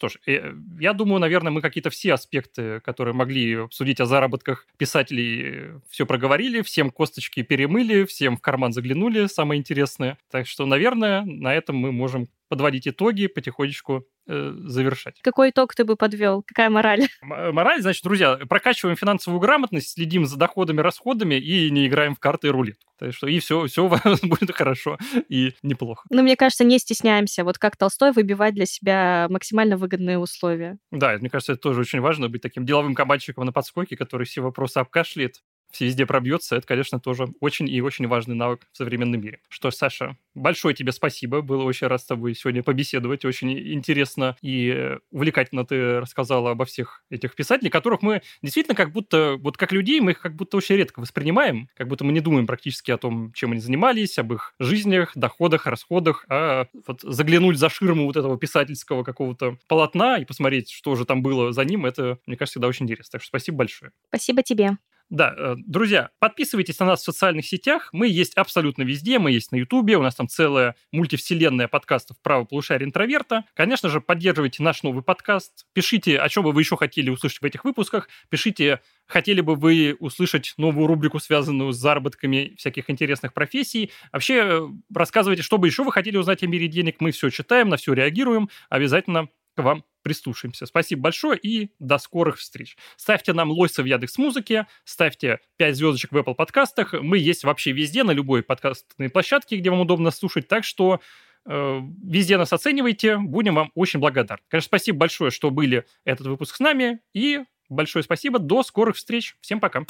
Что ж, э, я думаю, наверное, мы какие-то все аспекты, которые могли обсудить о заработках писателей, э, все проговорили, всем косточки перемыли, всем в карман заглянули, самое интересное. Так что, наверное, на этом мы можем подводить итоги, потихонечку э, завершать. Какой итог ты бы подвел? Какая мораль? (laughs) М- мораль, значит, друзья, прокачиваем финансовую грамотность, следим за доходами, расходами и не играем в карты и рулетку. Так что и все, все (laughs) будет хорошо и неплохо. Ну, мне кажется, не стесняемся, вот как Толстой, выбивать для себя максимально выгодные условия. Да, мне кажется, это тоже очень важно, быть таким деловым кабачиком на подскоке, который все вопросы обкашляет, везде пробьется, это, конечно, тоже очень и очень важный навык в современном мире. Что ж, Саша, большое тебе спасибо. Было очень рад с тобой сегодня побеседовать. Очень интересно и увлекательно ты рассказала обо всех этих писателей, которых мы действительно как будто, вот как людей, мы их как будто очень редко воспринимаем, как будто мы не думаем практически о том, чем они занимались, об их жизнях, доходах, расходах, а вот заглянуть за ширму вот этого писательского какого-то полотна и посмотреть, что же там было за ним, это, мне кажется, всегда очень интересно. Так что спасибо большое. Спасибо тебе. Да, э, друзья, подписывайтесь на нас в социальных сетях. Мы есть абсолютно везде. Мы есть на Ютубе. У нас там целая мультивселенная подкастов «Право полушария интроверта». Конечно же, поддерживайте наш новый подкаст. Пишите, о чем бы вы еще хотели услышать в этих выпусках. Пишите, хотели бы вы услышать новую рубрику, связанную с заработками всяких интересных профессий. Вообще, э, рассказывайте, что бы еще вы хотели узнать о мире денег. Мы все читаем, на все реагируем. Обязательно к вам прислушаемся. Спасибо большое и до скорых встреч. Ставьте нам лойса в Яндекс Музыке, ставьте 5 звездочек в Apple подкастах. Мы есть вообще везде, на любой подкастной площадке, где вам удобно слушать. Так что э, везде нас оценивайте, будем вам очень благодарны. Конечно, спасибо большое, что были этот выпуск с нами, и большое спасибо, до скорых встреч. Всем пока.